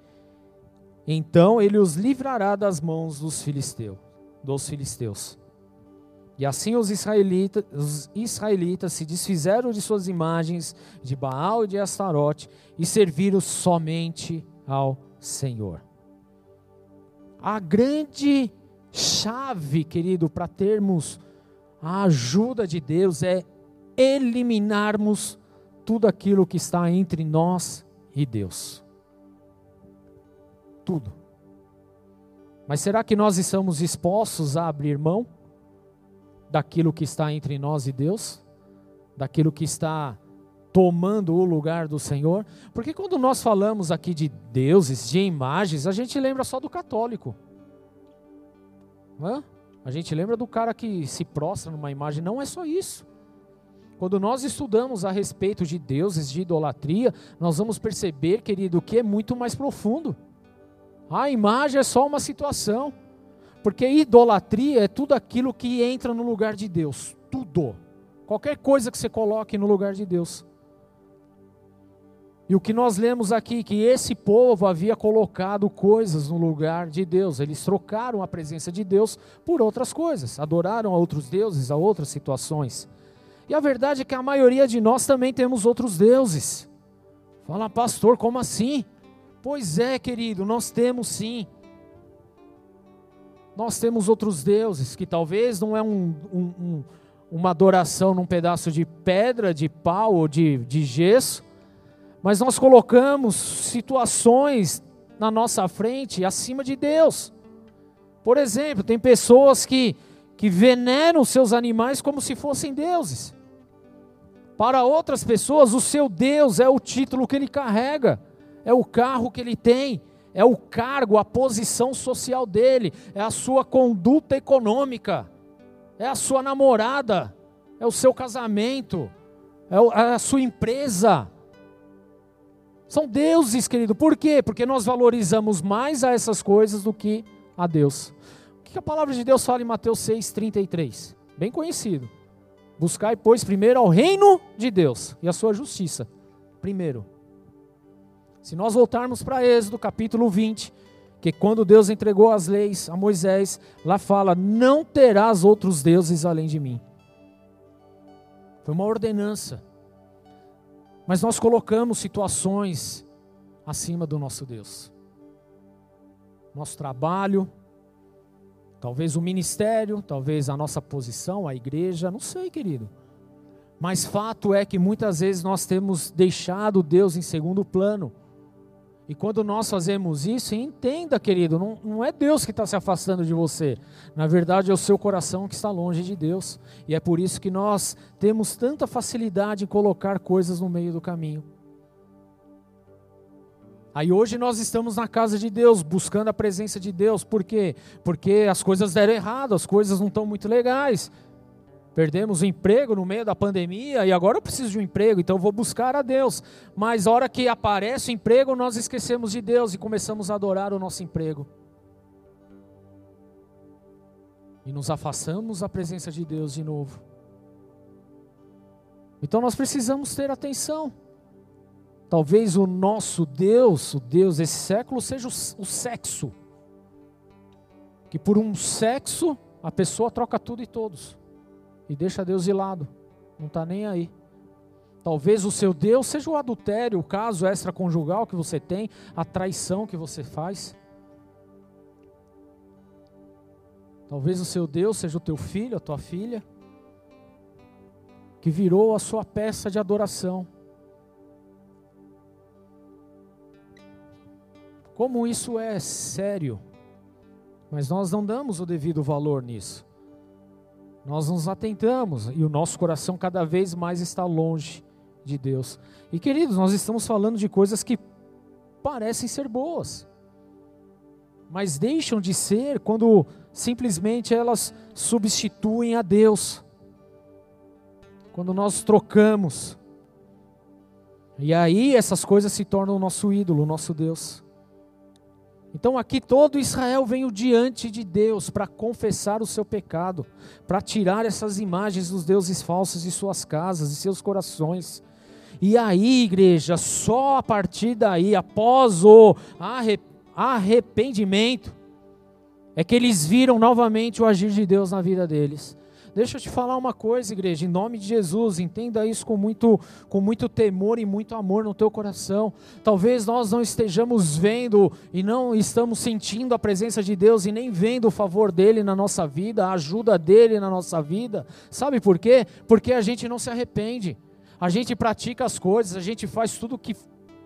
Então ele os livrará das mãos dos filisteus, dos filisteus. E assim os israelitas, os israelitas se desfizeram de suas imagens de Baal e de Astarote e serviram somente ao Senhor. A grande chave, querido, para termos a ajuda de Deus é eliminarmos tudo aquilo que está entre nós e Deus. Tudo. Mas será que nós estamos dispostos a abrir mão daquilo que está entre nós e Deus? Daquilo que está tomando o lugar do Senhor. Porque quando nós falamos aqui de deuses, de imagens, a gente lembra só do católico. Hã? A gente lembra do cara que se prostra numa imagem. Não é só isso. Quando nós estudamos a respeito de deuses, de idolatria, nós vamos perceber, querido, que é muito mais profundo. A imagem é só uma situação. Porque idolatria é tudo aquilo que entra no lugar de Deus. Tudo. Qualquer coisa que você coloque no lugar de Deus. E o que nós lemos aqui, que esse povo havia colocado coisas no lugar de Deus, eles trocaram a presença de Deus por outras coisas, adoraram a outros deuses, a outras situações. E a verdade é que a maioria de nós também temos outros deuses. Fala, pastor, como assim? Pois é, querido, nós temos sim. Nós temos outros deuses, que talvez não é um, um, um, uma adoração num pedaço de pedra, de pau ou de, de gesso, mas nós colocamos situações na nossa frente acima de Deus. Por exemplo, tem pessoas que, que veneram seus animais como se fossem deuses. Para outras pessoas, o seu Deus é o título que ele carrega, é o carro que ele tem, é o cargo, a posição social dele, é a sua conduta econômica, é a sua namorada, é o seu casamento, é, é a sua empresa são deuses, querido. Por quê? Porque nós valorizamos mais a essas coisas do que a Deus. O que a palavra de Deus fala em Mateus 6,33? Bem conhecido. Buscai, pois, primeiro ao reino de Deus e a sua justiça. Primeiro. Se nós voltarmos para Êxodo, capítulo 20, que quando Deus entregou as leis a Moisés, lá fala: Não terás outros deuses além de mim. Foi uma ordenança. Mas nós colocamos situações acima do nosso Deus. Nosso trabalho, talvez o ministério, talvez a nossa posição, a igreja, não sei, querido. Mas fato é que muitas vezes nós temos deixado Deus em segundo plano. E quando nós fazemos isso, entenda, querido, não, não é Deus que está se afastando de você. Na verdade, é o seu coração que está longe de Deus. E é por isso que nós temos tanta facilidade em colocar coisas no meio do caminho. Aí hoje nós estamos na casa de Deus, buscando a presença de Deus. Por quê? Porque as coisas deram errado, as coisas não estão muito legais. Perdemos o emprego no meio da pandemia e agora eu preciso de um emprego, então vou buscar a Deus. Mas a hora que aparece o emprego, nós esquecemos de Deus e começamos a adorar o nosso emprego. E nos afastamos da presença de Deus de novo. Então nós precisamos ter atenção. Talvez o nosso Deus, o Deus desse século, seja o, sexo. Que por um sexo a pessoa troca tudo e todos e deixa Deus de lado, não está nem aí. Talvez o seu Deus seja o adultério, o caso extraconjugal que você tem, a traição que você faz. Talvez o seu Deus seja o teu filho, a tua filha, que virou a sua peça de adoração. Como isso é sério, mas nós não damos o devido valor nisso. Nós nos atentamos e o nosso coração cada vez mais está longe de Deus. E queridos, nós estamos falando de coisas que parecem ser boas, mas deixam de ser quando simplesmente elas substituem a Deus. Quando nós trocamos. E aí essas coisas se tornam o nosso ídolo, o nosso Deus. Então aqui todo Israel veio diante de Deus para confessar o seu pecado, para tirar essas imagens dos deuses falsos de suas casas, de seus corações. E aí, igreja, só a partir daí, após o arrependimento, é que eles viram novamente o agir de Deus na vida deles. Deixa eu te falar uma coisa, igreja, em nome de Jesus, entenda isso com muito, com muito temor e muito amor no teu coração. Talvez nós não estejamos vendo e não estamos sentindo a presença de Deus e nem vendo o favor dele na nossa vida, a ajuda dele na nossa vida. Sabe por quê? Porque a gente não se arrepende a gente pratica as coisas, a gente faz tudo que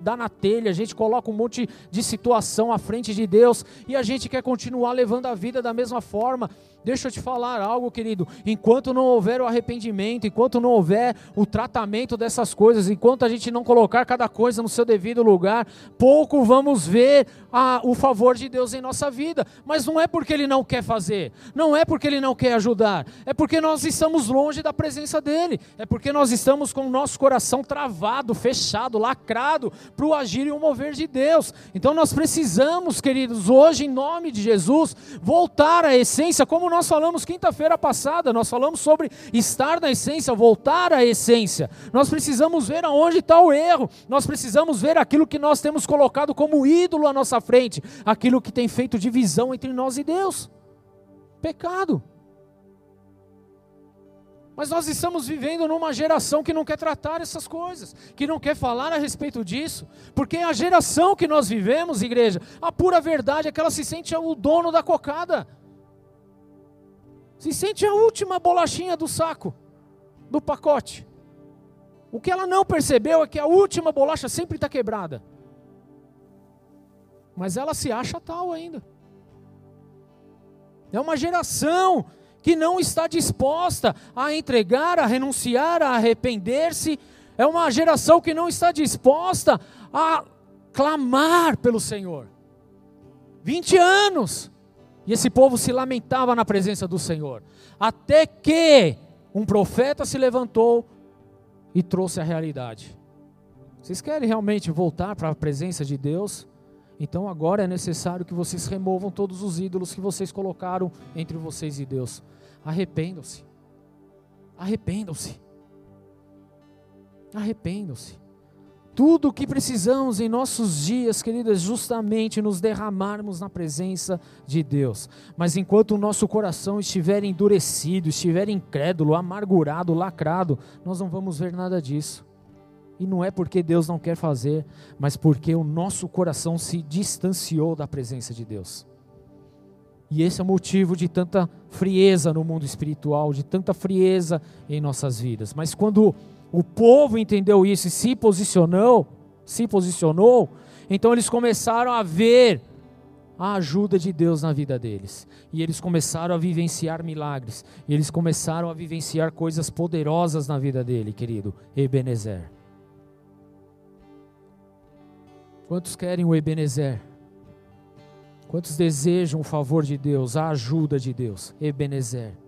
dá na telha, a gente coloca um monte de situação à frente de Deus e a gente quer continuar levando a vida da mesma forma. Deixa eu te falar algo, querido. Enquanto não houver o arrependimento, enquanto não houver o tratamento dessas coisas, enquanto a gente não colocar cada coisa no seu devido lugar, pouco vamos ver a, o favor de Deus em nossa vida. Mas não é porque Ele não quer fazer, não é porque Ele não quer ajudar, é porque nós estamos longe da presença dEle, é porque nós estamos com o nosso coração travado, fechado, lacrado para o agir e o mover de Deus. Então nós precisamos, queridos, hoje, em nome de Jesus, voltar à essência, como nós falamos quinta-feira passada, nós falamos sobre estar na essência, voltar à essência. Nós precisamos ver aonde está o erro, nós precisamos ver aquilo que nós temos colocado como ídolo à nossa frente, aquilo que tem feito divisão entre nós e Deus. Pecado. Mas nós estamos vivendo numa geração que não quer tratar essas coisas, que não quer falar a respeito disso, porque a geração que nós vivemos, igreja, a pura verdade é que ela se sente o dono da cocada, se sente a última bolachinha do saco, do pacote. O que ela não percebeu é que a última bolacha sempre está quebrada, mas ela se acha tal ainda. É uma geração que não está disposta a entregar, a renunciar, a arrepender-se. É uma geração que não está disposta a clamar pelo Senhor. 20 anos. E esse povo se lamentava na presença do Senhor. Até que um profeta se levantou e trouxe a realidade. Vocês querem realmente voltar para a presença de Deus? Então agora é necessário que vocês removam todos os ídolos que vocês colocaram entre vocês e Deus. Arrependam-se. Arrependam-se. Arrependam-se. Tudo o que precisamos em nossos dias, queridas, é justamente nos derramarmos na presença de Deus. Mas enquanto o nosso coração estiver endurecido, estiver incrédulo, amargurado, lacrado, nós não vamos ver nada disso. E não é porque Deus não quer fazer, mas porque o nosso coração se distanciou da presença de Deus. E esse é o motivo de tanta frieza no mundo espiritual, de tanta frieza em nossas vidas. Mas quando o povo entendeu isso e se posicionou, se posicionou, então eles começaram a ver a ajuda de Deus na vida deles. E eles começaram a vivenciar milagres. E eles começaram a vivenciar coisas poderosas na vida dele, querido Ebenezer. Quantos querem o Ebenezer? Quantos desejam o favor de Deus, a ajuda de Deus? Ebenezer.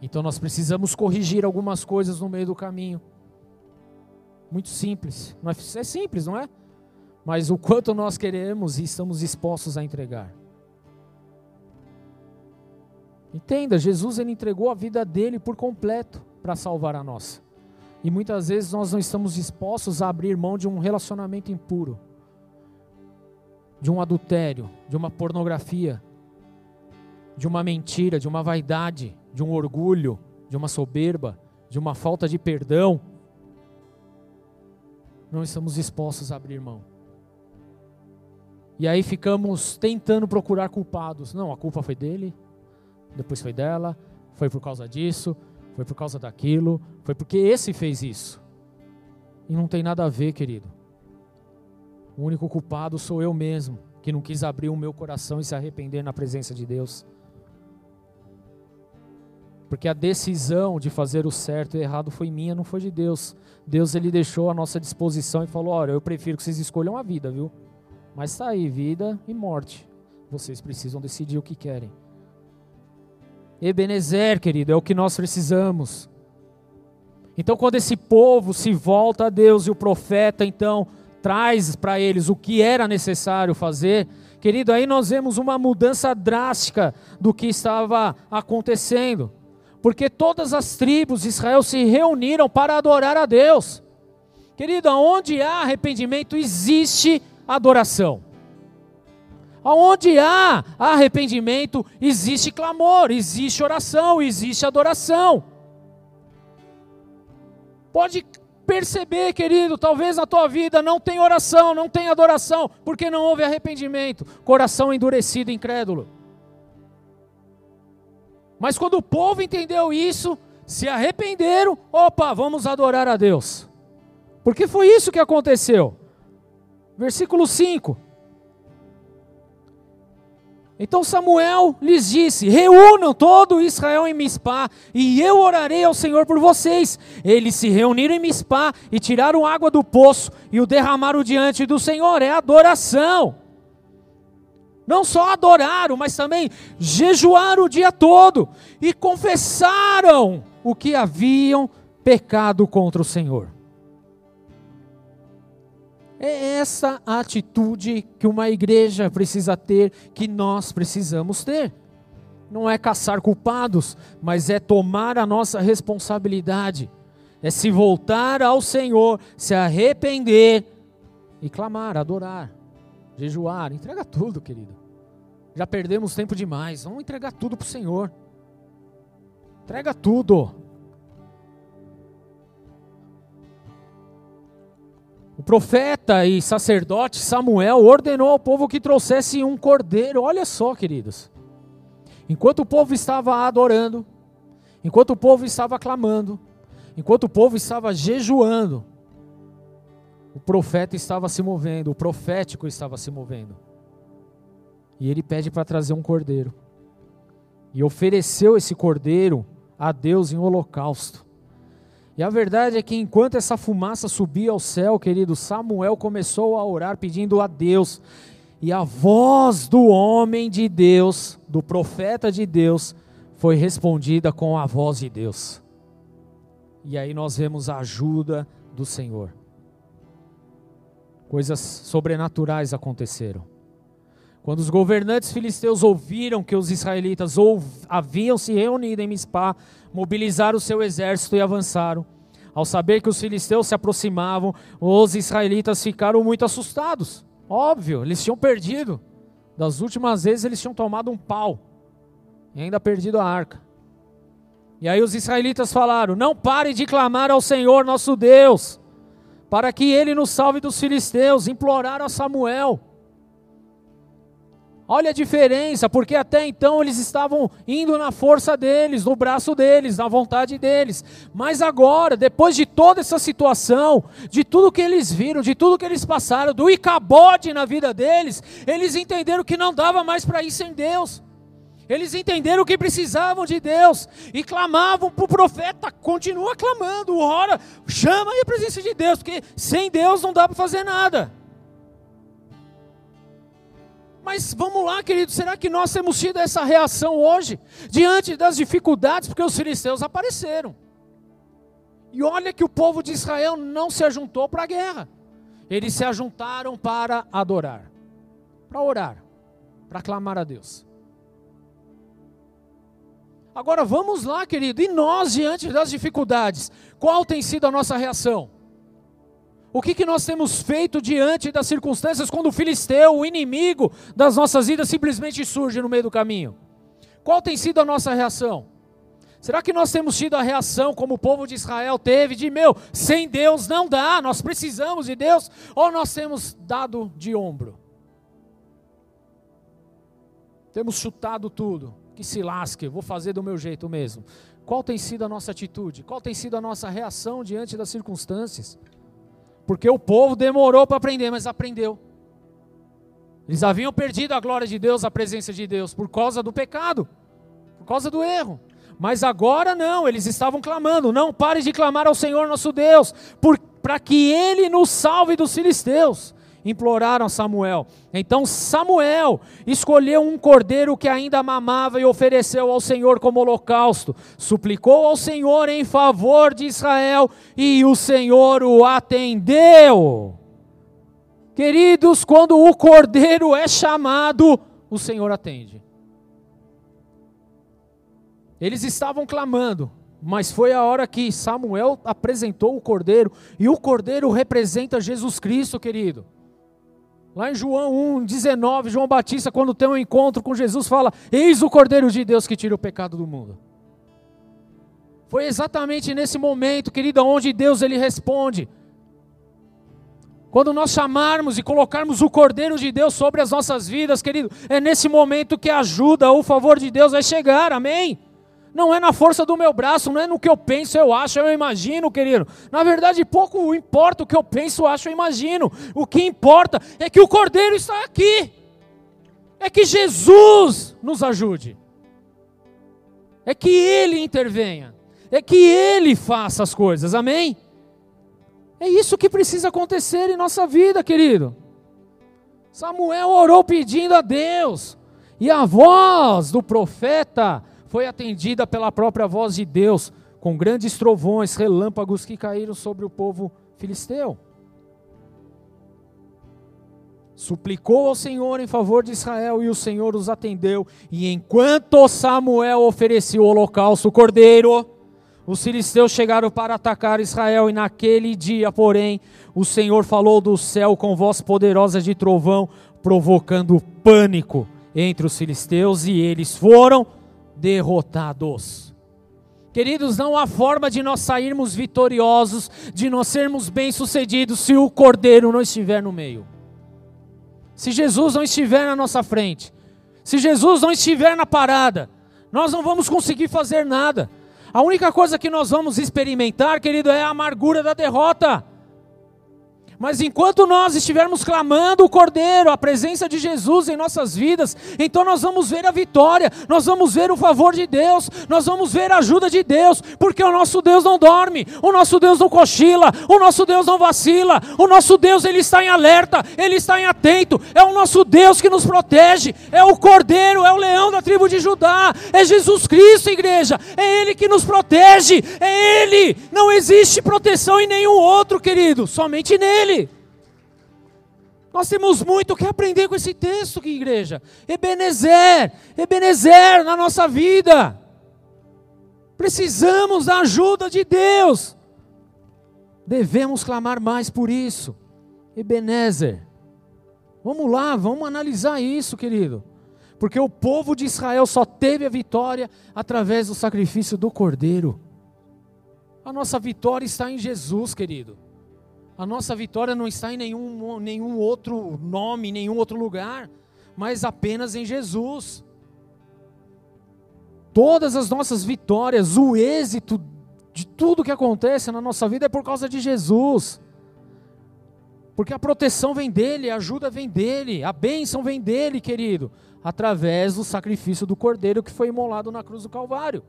Então nós precisamos corrigir algumas coisas no meio do caminho. Muito simples. É, é simples, não é? Mas o quanto nós queremos e estamos dispostos a entregar. Entenda, Jesus ele entregou a vida dele por completo para salvar a nossa. E muitas vezes nós não estamos dispostos a abrir mão de um relacionamento impuro de um adultério, de uma pornografia, de uma mentira, de uma vaidade, de um orgulho, de uma soberba, de uma falta de perdão. não estamos dispostos a abrir mão. E aí ficamos tentando procurar culpados. Não, a culpa foi dele, depois foi dela, foi por causa disso, foi por causa daquilo, foi porque esse fez isso. E não tem nada a ver, querido. O único culpado sou eu mesmo, que não quis abrir o meu coração e se arrepender na presença de Deus. Porque a decisão de fazer o certo e o errado foi minha, não foi de Deus. Deus ele deixou a nossa disposição e falou: "Olha, eu prefiro que vocês escolham a vida, viu? Mas está aí vida e morte. Vocês precisam decidir o que querem." Ebenezer, querido, é o que nós precisamos. Então, quando esse povo se volta a Deus e o profeta então traz para eles o que era necessário fazer, querido, aí nós vemos uma mudança drástica do que estava acontecendo, porque todas as tribos de Israel se reuniram para adorar a Deus. Querido, onde há arrependimento existe adoração. Onde há arrependimento, existe clamor, existe oração, existe adoração. Pode perceber, querido, talvez na tua vida não tem oração, não tem adoração, porque não houve arrependimento, coração endurecido, incrédulo. Mas quando o povo entendeu isso, se arrependeram, opa, vamos adorar a Deus. Porque foi isso que aconteceu. Versículo 5. Então Samuel lhes disse: Reúnam todo Israel em Mispá, e eu orarei ao Senhor por vocês. Eles se reuniram em Mispá e tiraram água do poço e o derramaram diante do Senhor. É adoração. Não só adoraram, mas também jejuaram o dia todo e confessaram o que haviam pecado contra o Senhor. É essa a atitude que uma igreja precisa ter, que nós precisamos ter. Não é caçar culpados, mas é tomar a nossa responsabilidade. É se voltar ao Senhor, se arrepender e clamar, adorar, jejuar. Entrega tudo, querido. Já perdemos tempo demais. Vamos entregar tudo para o Senhor. Entrega tudo. O profeta e sacerdote Samuel ordenou ao povo que trouxesse um cordeiro. Olha só, queridos. Enquanto o povo estava adorando, enquanto o povo estava clamando, enquanto o povo estava jejuando, o profeta estava se movendo, o profético estava se movendo. E ele pede para trazer um cordeiro. E ofereceu esse cordeiro a Deus em holocausto. E a verdade é que enquanto essa fumaça subia ao céu, querido, Samuel começou a orar pedindo a Deus. E a voz do homem de Deus, do profeta de Deus, foi respondida com a voz de Deus. E aí nós vemos a ajuda do Senhor. Coisas sobrenaturais aconteceram. Quando os governantes filisteus ouviram que os israelitas haviam se reunido em Mispá, mobilizaram o seu exército e avançaram. Ao saber que os filisteus se aproximavam, os israelitas ficaram muito assustados. Óbvio, eles tinham perdido. Das últimas vezes eles tinham tomado um pau e ainda perdido a arca. E aí os israelitas falaram: Não pare de clamar ao Senhor nosso Deus, para que ele nos salve dos filisteus. Imploraram a Samuel. Olha a diferença, porque até então eles estavam indo na força deles, no braço deles, na vontade deles. Mas agora, depois de toda essa situação, de tudo que eles viram, de tudo que eles passaram, do icabode na vida deles, eles entenderam que não dava mais para ir sem Deus. Eles entenderam que precisavam de Deus e clamavam para o profeta, continua clamando, ora, chama aí a presença de Deus, porque sem Deus não dá para fazer nada. Mas vamos lá, querido, será que nós temos tido essa reação hoje, diante das dificuldades, porque os filisteus apareceram? E olha que o povo de Israel não se ajuntou para a guerra, eles se ajuntaram para adorar, para orar, para clamar a Deus. Agora vamos lá, querido, e nós, diante das dificuldades, qual tem sido a nossa reação? O que, que nós temos feito diante das circunstâncias quando o filisteu, o inimigo das nossas vidas, simplesmente surge no meio do caminho? Qual tem sido a nossa reação? Será que nós temos tido a reação como o povo de Israel teve, de meu, sem Deus não dá, nós precisamos de Deus, ou nós temos dado de ombro? Temos chutado tudo, que se lasque, vou fazer do meu jeito mesmo. Qual tem sido a nossa atitude? Qual tem sido a nossa reação diante das circunstâncias? Porque o povo demorou para aprender, mas aprendeu. Eles haviam perdido a glória de Deus, a presença de Deus, por causa do pecado, por causa do erro. Mas agora não, eles estavam clamando: não pare de clamar ao Senhor nosso Deus, para que Ele nos salve dos filisteus imploraram Samuel. Então Samuel escolheu um cordeiro que ainda mamava e ofereceu ao Senhor como holocausto. Suplicou ao Senhor em favor de Israel e o Senhor o atendeu. Queridos, quando o cordeiro é chamado, o Senhor atende. Eles estavam clamando, mas foi a hora que Samuel apresentou o cordeiro, e o cordeiro representa Jesus Cristo, querido. Lá em João 1, 19, João Batista, quando tem um encontro com Jesus, fala: Eis o Cordeiro de Deus que tira o pecado do mundo. Foi exatamente nesse momento, querido, onde Deus ele responde. Quando nós chamarmos e colocarmos o Cordeiro de Deus sobre as nossas vidas, querido, é nesse momento que a ajuda, o favor de Deus vai chegar, amém? Não é na força do meu braço, não é no que eu penso, eu acho, eu imagino, querido. Na verdade, pouco importa o que eu penso, acho, eu imagino. O que importa é que o Cordeiro está aqui. É que Jesus nos ajude. É que Ele intervenha. É que Ele faça as coisas, amém? É isso que precisa acontecer em nossa vida, querido. Samuel orou pedindo a Deus, e a voz do profeta foi atendida pela própria voz de Deus, com grandes trovões, relâmpagos que caíram sobre o povo filisteu. Suplicou ao Senhor em favor de Israel e o Senhor os atendeu. E enquanto Samuel oferecia o holocausto, o cordeiro, os filisteus chegaram para atacar Israel. E naquele dia, porém, o Senhor falou do céu com voz poderosa de trovão, provocando pânico entre os filisteus, e eles foram derrotados. Queridos, não há forma de nós sairmos vitoriosos, de nós sermos bem-sucedidos, se o cordeiro não estiver no meio. Se Jesus não estiver na nossa frente, se Jesus não estiver na parada, nós não vamos conseguir fazer nada. A única coisa que nós vamos experimentar, querido, é a amargura da derrota. Mas enquanto nós estivermos clamando o Cordeiro, a presença de Jesus em nossas vidas, então nós vamos ver a vitória, nós vamos ver o favor de Deus, nós vamos ver a ajuda de Deus, porque o nosso Deus não dorme, o nosso Deus não cochila, o nosso Deus não vacila, o nosso Deus ele está em alerta, ele está em atento, é o nosso Deus que nos protege, é o Cordeiro, é o leão da tribo de Judá, é Jesus Cristo, igreja, é Ele que nos protege, é Ele, não existe proteção em nenhum outro, querido, somente nele. Nós temos muito que aprender com esse texto, que igreja. Ebenezer, Ebenezer na nossa vida. Precisamos da ajuda de Deus. Devemos clamar mais por isso. Ebenezer. Vamos lá, vamos analisar isso, querido. Porque o povo de Israel só teve a vitória através do sacrifício do Cordeiro. A nossa vitória está em Jesus, querido. A nossa vitória não está em nenhum, nenhum outro nome, nenhum outro lugar, mas apenas em Jesus. Todas as nossas vitórias, o êxito de tudo que acontece na nossa vida é por causa de Jesus. Porque a proteção vem dele, a ajuda vem dele, a bênção vem dele, querido, através do sacrifício do cordeiro que foi imolado na cruz do Calvário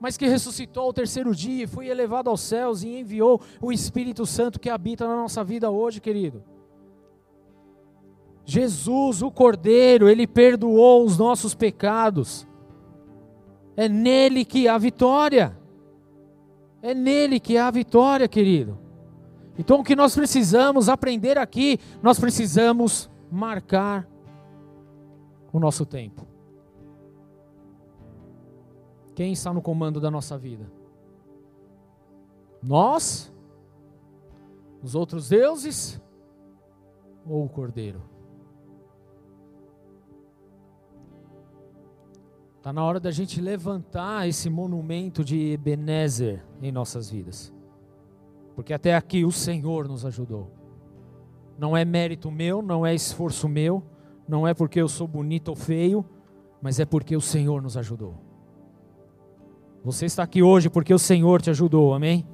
mas que ressuscitou ao terceiro dia, foi elevado aos céus e enviou o Espírito Santo que habita na nossa vida hoje, querido. Jesus, o Cordeiro, ele perdoou os nossos pecados. É nele que há vitória. É nele que há vitória, querido. Então o que nós precisamos aprender aqui, nós precisamos marcar o nosso tempo. Quem está no comando da nossa vida? Nós? Os outros deuses? Ou o Cordeiro? Está na hora da gente levantar esse monumento de Ebenezer em nossas vidas. Porque até aqui o Senhor nos ajudou. Não é mérito meu, não é esforço meu, não é porque eu sou bonito ou feio, mas é porque o Senhor nos ajudou. Você está aqui hoje porque o Senhor te ajudou, amém?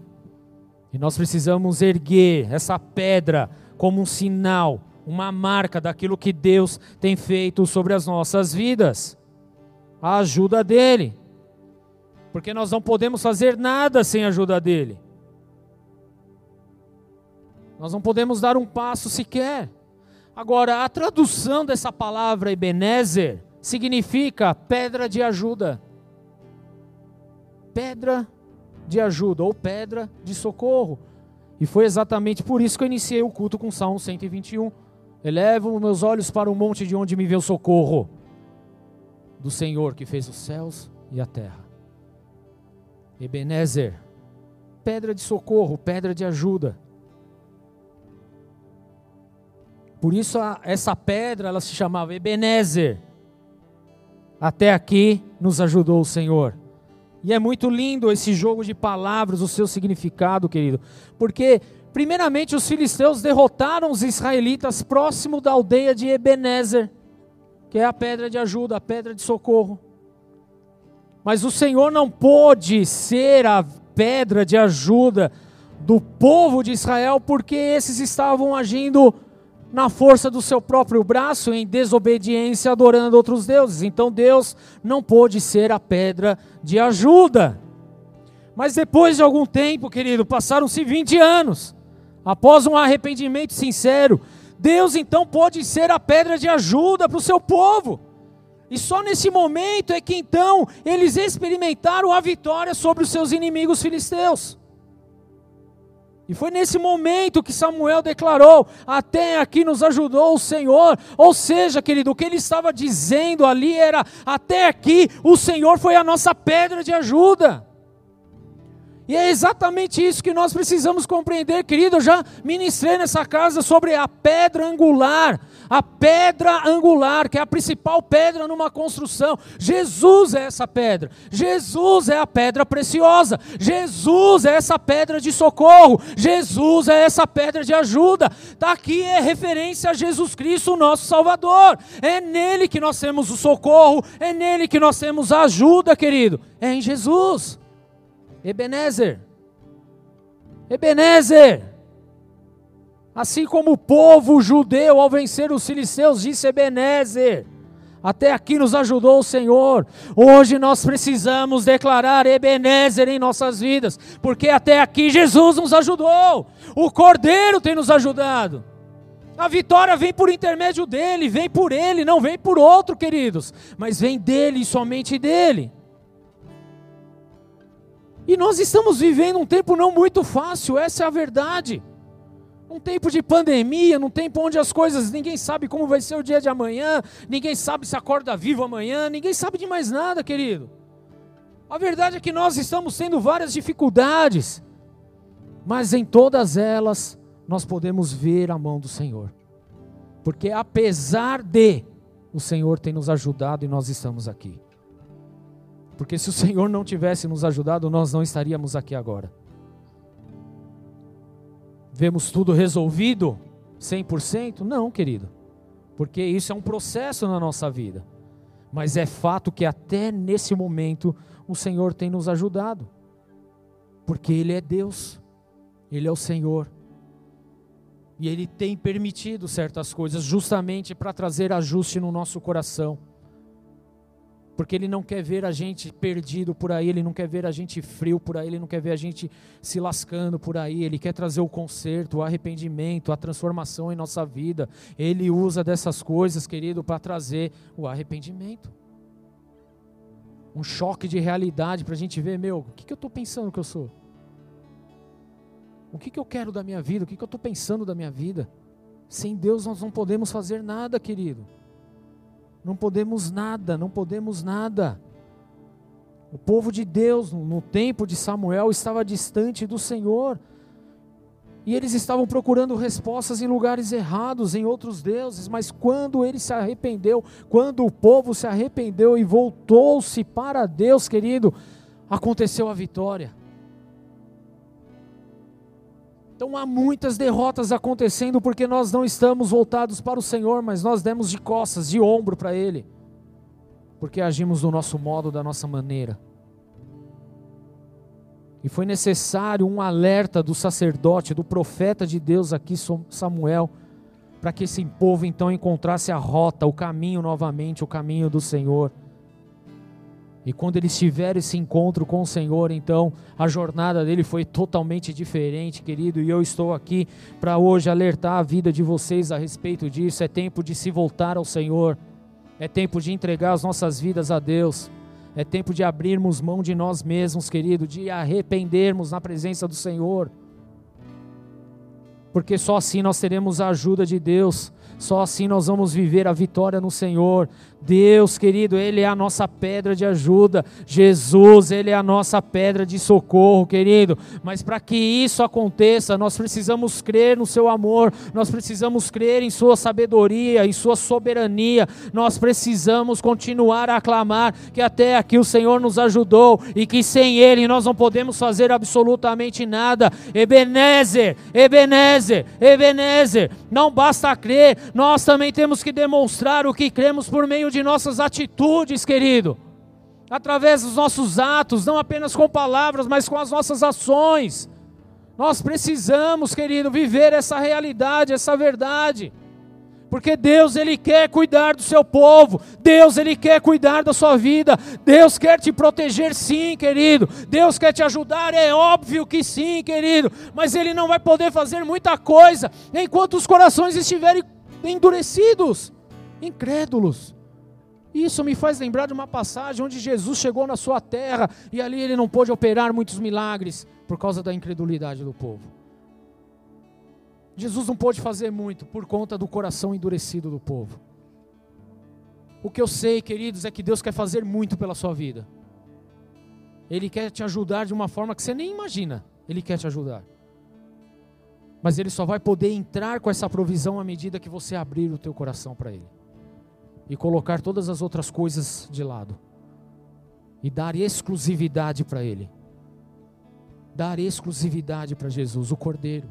E nós precisamos erguer essa pedra como um sinal, uma marca daquilo que Deus tem feito sobre as nossas vidas. A ajuda dele. Porque nós não podemos fazer nada sem a ajuda dele. Nós não podemos dar um passo sequer. Agora, a tradução dessa palavra Ebenezer significa pedra de ajuda. Pedra de ajuda ou pedra de socorro. E foi exatamente por isso que eu iniciei o culto com Salmo 121. Elevo meus olhos para o monte de onde me vê o socorro do Senhor que fez os céus e a terra. Ebenezer, pedra de socorro, pedra de ajuda. Por isso a, essa pedra ela se chamava Ebenezer. Até aqui nos ajudou o Senhor. E é muito lindo esse jogo de palavras, o seu significado, querido. Porque, primeiramente, os filisteus derrotaram os israelitas próximo da aldeia de Ebenezer, que é a pedra de ajuda, a pedra de socorro. Mas o Senhor não pôde ser a pedra de ajuda do povo de Israel, porque esses estavam agindo na força do seu próprio braço, em desobediência, adorando outros deuses. Então Deus não pôde ser a pedra de ajuda. Mas depois de algum tempo, querido, passaram-se 20 anos, após um arrependimento sincero, Deus então pôde ser a pedra de ajuda para o seu povo. E só nesse momento é que então eles experimentaram a vitória sobre os seus inimigos filisteus. E foi nesse momento que Samuel declarou: Até aqui nos ajudou o Senhor. Ou seja, querido, o que ele estava dizendo ali era: Até aqui o Senhor foi a nossa pedra de ajuda. E é exatamente isso que nós precisamos compreender, querido. Eu já ministrei nessa casa sobre a pedra angular, a pedra angular, que é a principal pedra numa construção. Jesus é essa pedra. Jesus é a pedra preciosa. Jesus é essa pedra de socorro. Jesus é essa pedra de ajuda. Tá aqui é referência a Jesus Cristo, o nosso Salvador. É nele que nós temos o socorro, é nele que nós temos a ajuda, querido. É em Jesus. Ebenezer. Ebenezer. Assim como o povo judeu ao vencer os filisteus disse Ebenezer. Até aqui nos ajudou o Senhor. Hoje nós precisamos declarar Ebenezer em nossas vidas, porque até aqui Jesus nos ajudou. O Cordeiro tem nos ajudado. A vitória vem por intermédio dele, vem por ele, não vem por outro, queridos, mas vem dele e somente dele. E nós estamos vivendo um tempo não muito fácil, essa é a verdade. Um tempo de pandemia, num tempo onde as coisas, ninguém sabe como vai ser o dia de amanhã, ninguém sabe se acorda vivo amanhã, ninguém sabe de mais nada, querido. A verdade é que nós estamos tendo várias dificuldades, mas em todas elas nós podemos ver a mão do Senhor. Porque apesar de, o Senhor tem nos ajudado e nós estamos aqui. Porque se o Senhor não tivesse nos ajudado, nós não estaríamos aqui agora. Vemos tudo resolvido 100%? Não, querido. Porque isso é um processo na nossa vida. Mas é fato que até nesse momento o Senhor tem nos ajudado. Porque Ele é Deus, Ele é o Senhor. E Ele tem permitido certas coisas justamente para trazer ajuste no nosso coração porque Ele não quer ver a gente perdido por aí, Ele não quer ver a gente frio por aí, Ele não quer ver a gente se lascando por aí, Ele quer trazer o conserto, o arrependimento, a transformação em nossa vida. Ele usa dessas coisas, querido, para trazer o arrependimento. Um choque de realidade para a gente ver, meu, o que, que eu estou pensando que eu sou? O que, que eu quero da minha vida? O que, que eu estou pensando da minha vida? Sem Deus nós não podemos fazer nada, querido. Não podemos nada, não podemos nada. O povo de Deus, no tempo de Samuel, estava distante do Senhor. E eles estavam procurando respostas em lugares errados, em outros deuses, mas quando ele se arrependeu, quando o povo se arrependeu e voltou-se para Deus, querido, aconteceu a vitória. Então há muitas derrotas acontecendo porque nós não estamos voltados para o Senhor, mas nós demos de costas, de ombro para Ele, porque agimos do nosso modo, da nossa maneira. E foi necessário um alerta do sacerdote, do profeta de Deus aqui, Samuel, para que esse povo então encontrasse a rota, o caminho novamente, o caminho do Senhor. E quando eles tiveram esse encontro com o Senhor, então a jornada dele foi totalmente diferente, querido. E eu estou aqui para hoje alertar a vida de vocês a respeito disso. É tempo de se voltar ao Senhor, é tempo de entregar as nossas vidas a Deus. É tempo de abrirmos mão de nós mesmos, querido, de arrependermos na presença do Senhor. Porque só assim nós teremos a ajuda de Deus, só assim nós vamos viver a vitória no Senhor. Deus, querido, Ele é a nossa pedra de ajuda. Jesus, Ele é a nossa pedra de socorro, querido. Mas para que isso aconteça, nós precisamos crer no Seu amor, nós precisamos crer em Sua sabedoria, em Sua soberania. Nós precisamos continuar a aclamar que até aqui o Senhor nos ajudou e que sem Ele nós não podemos fazer absolutamente nada. Ebenezer, Ebenezer, Ebenezer. Não basta crer, nós também temos que demonstrar o que cremos por meio de nossas atitudes, querido, através dos nossos atos, não apenas com palavras, mas com as nossas ações. Nós precisamos, querido, viver essa realidade, essa verdade. Porque Deus ele quer cuidar do seu povo. Deus ele quer cuidar da sua vida. Deus quer te proteger sim, querido. Deus quer te ajudar, é óbvio que sim, querido. Mas ele não vai poder fazer muita coisa enquanto os corações estiverem endurecidos, incrédulos. Isso me faz lembrar de uma passagem onde Jesus chegou na sua terra e ali ele não pôde operar muitos milagres por causa da incredulidade do povo. Jesus não pôde fazer muito por conta do coração endurecido do povo. O que eu sei, queridos, é que Deus quer fazer muito pela sua vida. Ele quer te ajudar de uma forma que você nem imagina. Ele quer te ajudar. Mas ele só vai poder entrar com essa provisão à medida que você abrir o teu coração para ele e colocar todas as outras coisas de lado e dar exclusividade para Ele. Dar exclusividade para Jesus, o Cordeiro,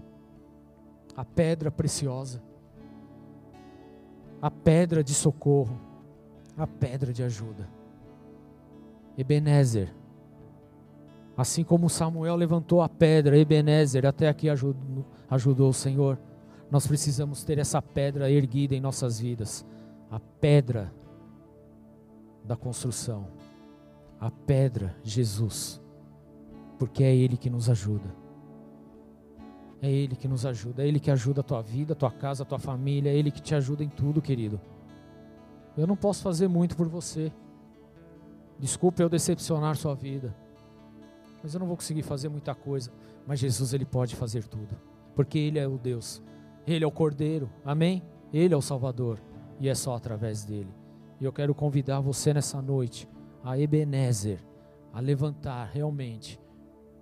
a pedra preciosa, a pedra de socorro, a pedra de ajuda. Ebenezer, assim como Samuel levantou a pedra, Ebenezer até aqui ajudou, ajudou o Senhor. Nós precisamos ter essa pedra erguida em nossas vidas a pedra da construção, a pedra Jesus, porque é Ele que nos ajuda. É Ele que nos ajuda, é Ele que ajuda a tua vida, a tua casa, a tua família, é Ele que te ajuda em tudo, querido. Eu não posso fazer muito por você. Desculpe eu decepcionar sua vida. Mas eu não vou conseguir fazer muita coisa. Mas Jesus, Ele pode fazer tudo. Porque Ele é o Deus. Ele é o Cordeiro. Amém? Ele é o Salvador e é só através dele. E eu quero convidar você nessa noite a Ebenezer, a levantar realmente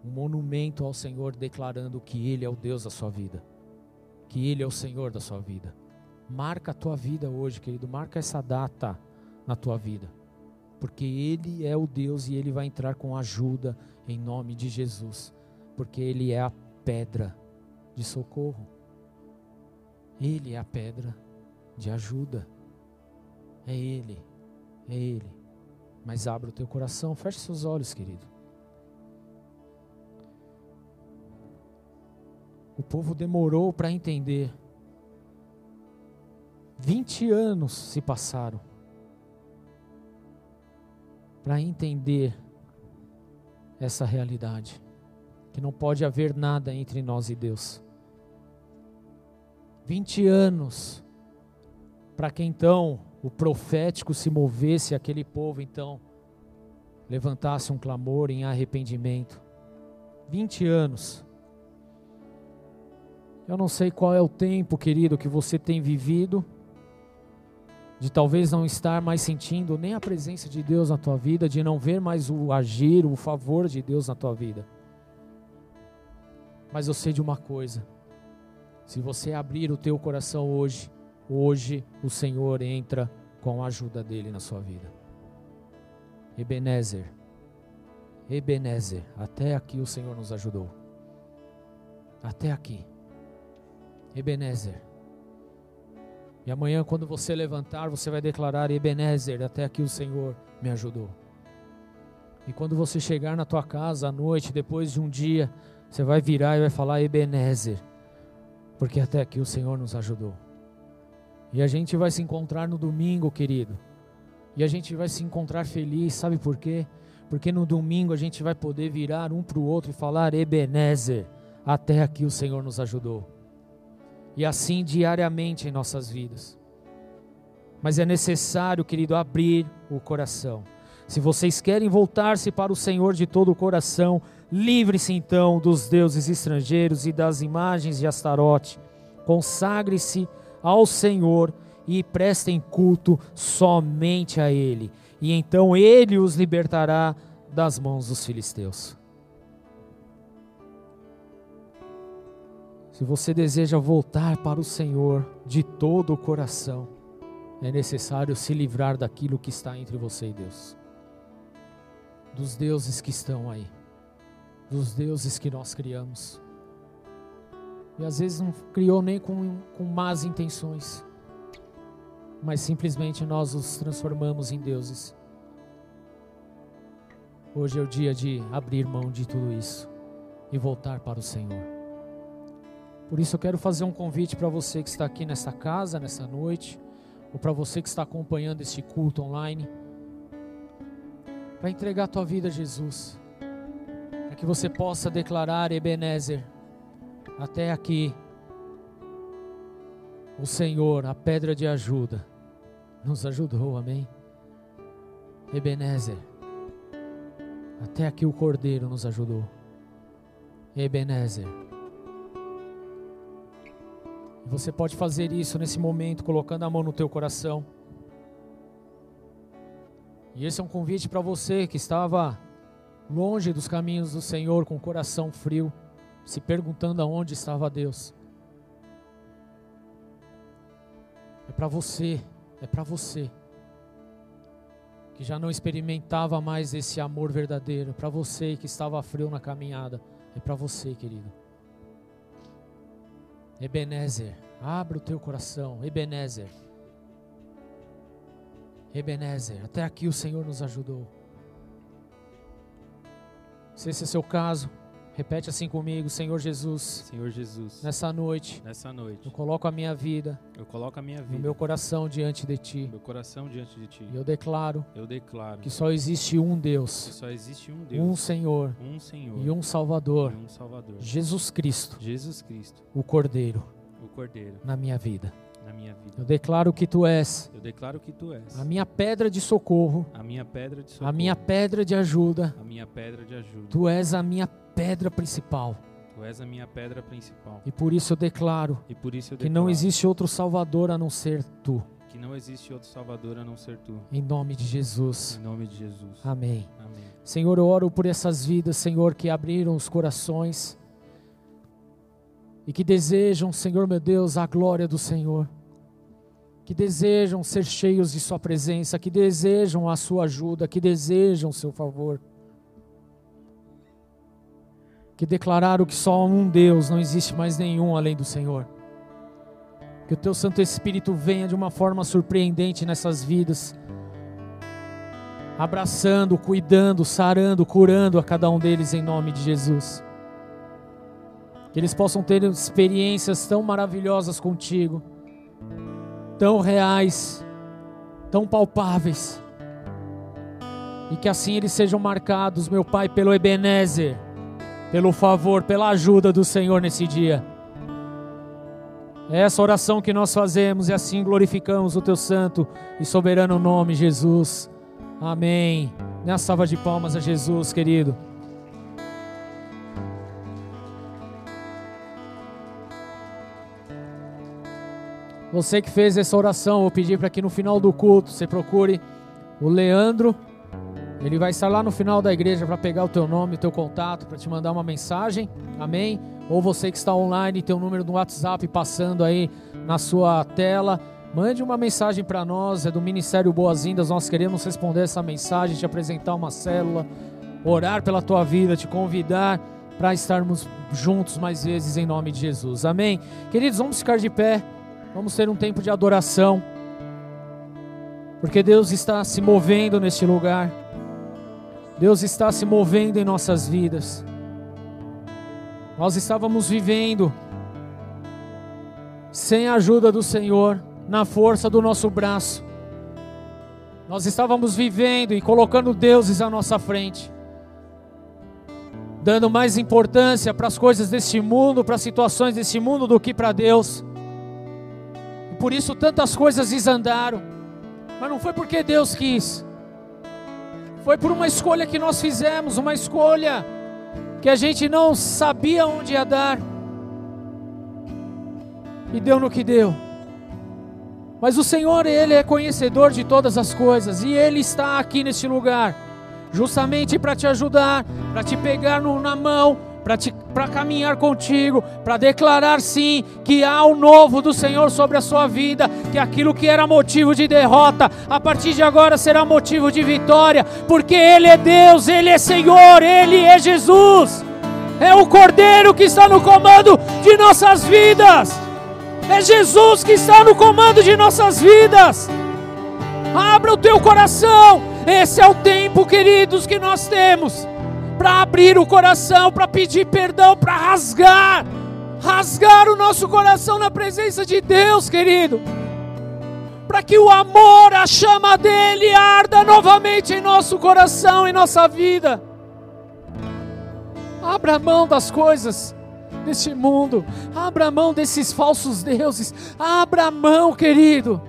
um monumento ao Senhor declarando que Ele é o Deus da sua vida, que Ele é o Senhor da sua vida. Marca a tua vida hoje, querido, marca essa data na tua vida, porque Ele é o Deus e Ele vai entrar com ajuda em nome de Jesus, porque Ele é a pedra de socorro, Ele é a pedra de ajuda. É Ele, é Ele. Mas abra o teu coração, feche seus olhos, querido. O povo demorou para entender. 20 anos se passaram para entender essa realidade, que não pode haver nada entre nós e Deus. 20 anos para que então o profético se movesse, aquele povo então levantasse um clamor em arrependimento. 20 anos. Eu não sei qual é o tempo, querido, que você tem vivido, de talvez não estar mais sentindo nem a presença de Deus na tua vida, de não ver mais o agir, o favor de Deus na tua vida. Mas eu sei de uma coisa: Se você abrir o teu coração hoje, hoje o Senhor entra com a ajuda dele na sua vida. Ebenezer, Ebenezer, até aqui o Senhor nos ajudou. Até aqui. Ebenezer. E amanhã, quando você levantar, você vai declarar: Ebenezer, até aqui o Senhor me ajudou. E quando você chegar na tua casa à noite, depois de um dia, você vai virar e vai falar: Ebenezer, porque até aqui o Senhor nos ajudou. E a gente vai se encontrar no domingo, querido. E a gente vai se encontrar feliz, sabe por quê? Porque no domingo a gente vai poder virar um para o outro e falar: Ebenezer, até aqui o Senhor nos ajudou. E assim diariamente em nossas vidas. Mas é necessário, querido, abrir o coração. Se vocês querem voltar-se para o Senhor de todo o coração, livre-se então dos deuses estrangeiros e das imagens de Astarote. Consagre-se ao Senhor e prestem culto somente a Ele. E então Ele os libertará das mãos dos filisteus. Se você deseja voltar para o Senhor de todo o coração, é necessário se livrar daquilo que está entre você e Deus dos deuses que estão aí, dos deuses que nós criamos. E às vezes não criou nem com, com más intenções, mas simplesmente nós os transformamos em deuses. Hoje é o dia de abrir mão de tudo isso e voltar para o Senhor. Por isso eu quero fazer um convite para você que está aqui nessa casa, nessa noite, ou para você que está acompanhando este culto online para entregar a tua vida a Jesus, para que você possa declarar Ebenezer, até aqui, o Senhor, a pedra de ajuda, nos ajudou, amém? Ebenezer, até aqui o Cordeiro nos ajudou, Ebenezer. Você pode fazer isso nesse momento, colocando a mão no teu coração. E esse é um convite para você que estava longe dos caminhos do Senhor, com o coração frio, se perguntando aonde estava Deus. É para você, é para você que já não experimentava mais esse amor verdadeiro, para você que estava frio na caminhada, é para você, querido. Ebenezer, abra o teu coração, Ebenezer. Ebenezer, até aqui o Senhor nos ajudou. Se esse é seu caso, repete assim comigo, Senhor Jesus. Senhor Jesus. Nessa noite. Nessa noite. Eu coloco a minha vida. Eu coloco a minha vida. Meu coração diante de ti. Meu coração diante de ti. E eu declaro. Eu declaro. Que só existe um Deus. Que só existe um Deus. Um Senhor. Um Senhor. E um Salvador. E um Salvador. Jesus Cristo. Jesus Cristo. O Cordeiro. O Cordeiro. Na minha vida na minha vida. Eu declaro que tu és. Eu declaro que tu és. A minha pedra de socorro. A minha pedra de socorro. A minha pedra de ajuda. A minha pedra de ajuda. Tu és a minha pedra principal. Tu és a minha pedra principal. E por isso eu declaro. E por isso eu declaro que não existe outro salvador a não ser tu. Que não existe outro salvador a não ser tu. Em nome de Jesus. Em nome de Jesus. Amém. Amém. Senhor, eu oro por essas vidas, Senhor, que abriram os corações e que desejam, Senhor meu Deus, a glória do Senhor que desejam ser cheios de Sua presença, que desejam a Sua ajuda, que desejam o Seu favor. Que declararam que só um Deus, não existe mais nenhum além do Senhor. Que o Teu Santo Espírito venha de uma forma surpreendente nessas vidas, abraçando, cuidando, sarando, curando a cada um deles em nome de Jesus. Que eles possam ter experiências tão maravilhosas contigo tão reais, tão palpáveis. E que assim eles sejam marcados, meu Pai, pelo Ebenezer, pelo favor, pela ajuda do Senhor nesse dia. É essa oração que nós fazemos e assim glorificamos o teu santo e soberano nome, Jesus. Amém. Uma salva de palmas a Jesus, querido. Você que fez essa oração, vou pedir para que no final do culto você procure o Leandro. Ele vai estar lá no final da igreja para pegar o teu nome, o teu contato, para te mandar uma mensagem. Amém? ou você que está online, tem o número do WhatsApp passando aí na sua tela. Mande uma mensagem para nós, é do Ministério Boas-Vindas. Nós queremos responder essa mensagem, te apresentar uma célula, orar pela tua vida, te convidar para estarmos juntos mais vezes em nome de Jesus. Amém? Queridos, vamos ficar de pé, vamos ter um tempo de adoração, porque Deus está se movendo neste lugar, Deus está se movendo em nossas vidas. Nós estávamos vivendo sem a ajuda do Senhor, na força do nosso braço. Nós estávamos vivendo e colocando deuses à nossa frente, dando mais importância para as coisas deste mundo, para as situações deste mundo, do que para Deus. Por isso tantas coisas desandaram, mas não foi porque Deus quis, foi por uma escolha que nós fizemos, uma escolha que a gente não sabia onde ia dar, e deu no que deu. Mas o Senhor, Ele é conhecedor de todas as coisas, e Ele está aqui neste lugar, justamente para te ajudar, para te pegar no, na mão, para caminhar contigo, para declarar sim que há o novo do Senhor sobre a sua vida, que aquilo que era motivo de derrota, a partir de agora será motivo de vitória, porque Ele é Deus, Ele é Senhor, Ele é Jesus, é o Cordeiro que está no comando de nossas vidas, é Jesus que está no comando de nossas vidas. Abra o teu coração, esse é o tempo, queridos, que nós temos para abrir o coração, para pedir perdão, para rasgar, rasgar o nosso coração na presença de Deus, querido. Para que o amor, a chama dele arda novamente em nosso coração, em nossa vida. Abra a mão das coisas deste mundo, abra a mão desses falsos deuses, abra a mão, querido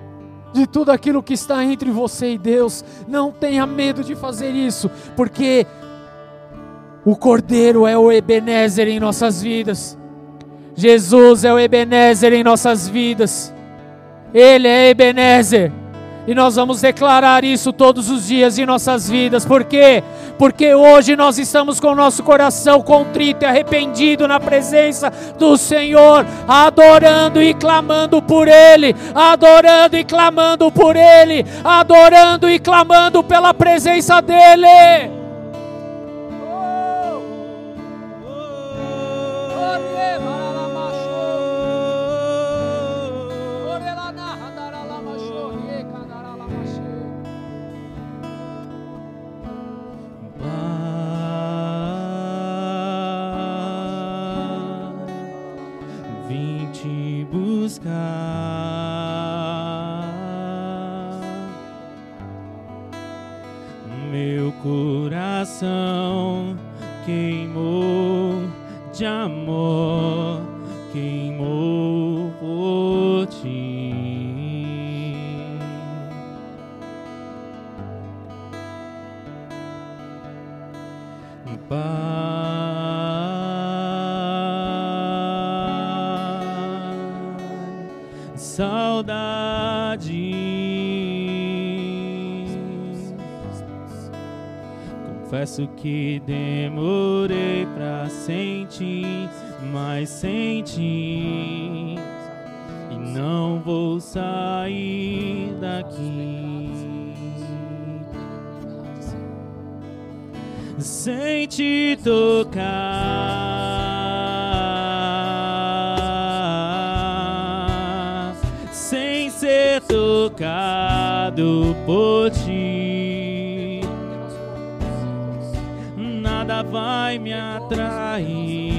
de tudo aquilo que está entre você e Deus. Não tenha medo de fazer isso, porque o Cordeiro é o Ebenezer em nossas vidas. Jesus é o Ebenezer em nossas vidas. Ele é Ebenezer. E nós vamos declarar isso todos os dias em nossas vidas. Por quê? Porque hoje nós estamos com o nosso coração contrito e arrependido na presença do Senhor, adorando e clamando por Ele, adorando e clamando por Ele, adorando e clamando pela presença dEle. Confesso que demorei pra sentir, mas senti e não vou sair daqui. Sem te tocar, sem ser tocado por ti. Vai me atrair.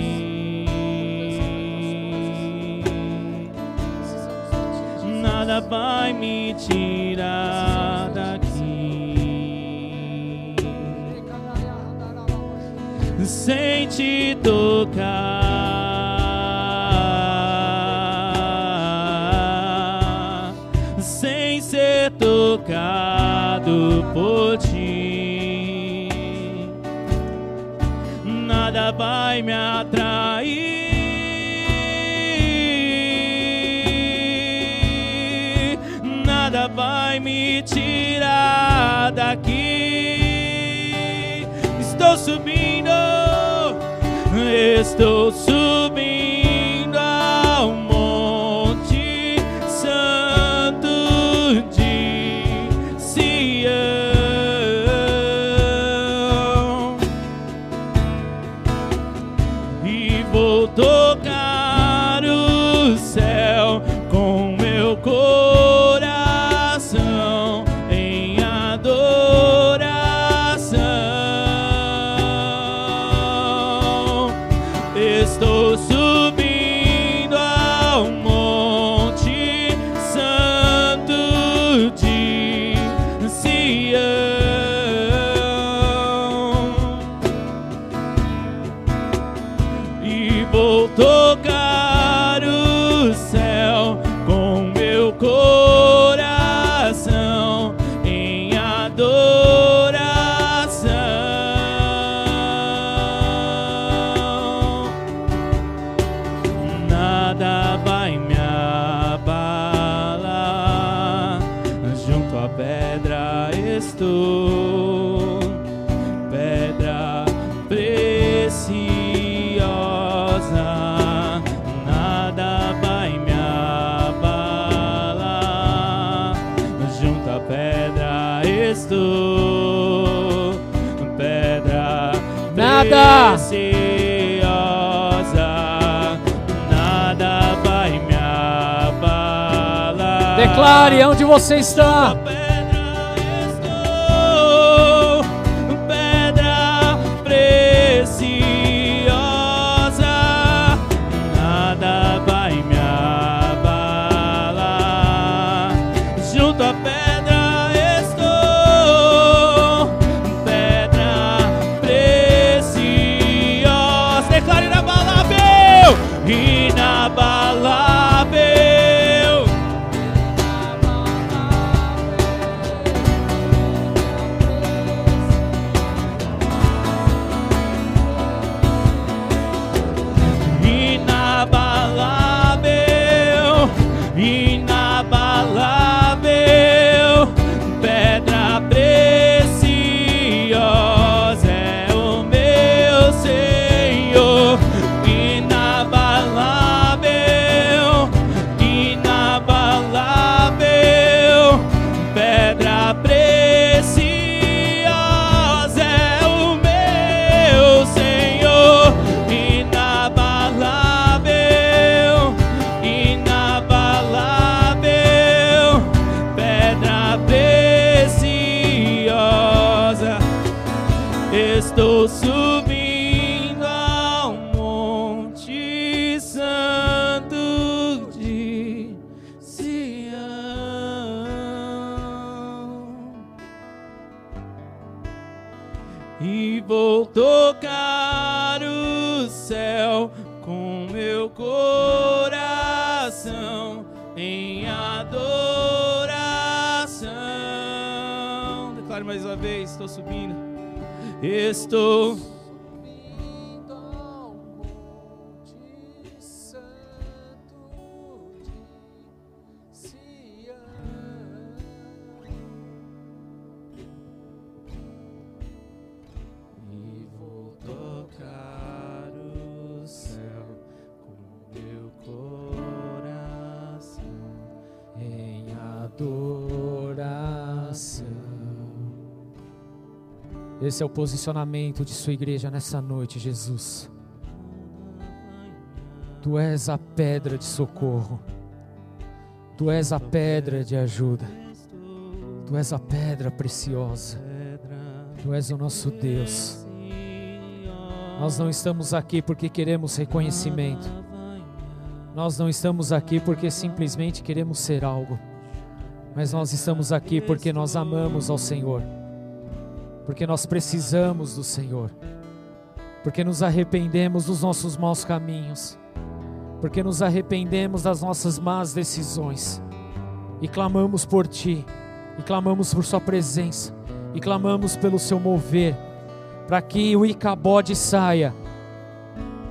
Nada vai me tirar daqui. Sem te tocar, sem ser tocado por nada vai me atrair, nada vai me tirar daqui. Estou subindo, estou subindo Declare onde você está. Estou Esse é o posicionamento de sua igreja nessa noite, Jesus. Tu és a pedra de socorro. Tu és a pedra de ajuda. Tu és a pedra preciosa. Tu és o nosso Deus. Nós não estamos aqui porque queremos reconhecimento. Nós não estamos aqui porque simplesmente queremos ser algo. Mas nós estamos aqui porque nós amamos ao Senhor. Porque nós precisamos do Senhor. Porque nos arrependemos dos nossos maus caminhos. Porque nos arrependemos das nossas más decisões. E clamamos por Ti. E clamamos por Sua presença. E clamamos pelo Seu mover. Para que o Icabode saia.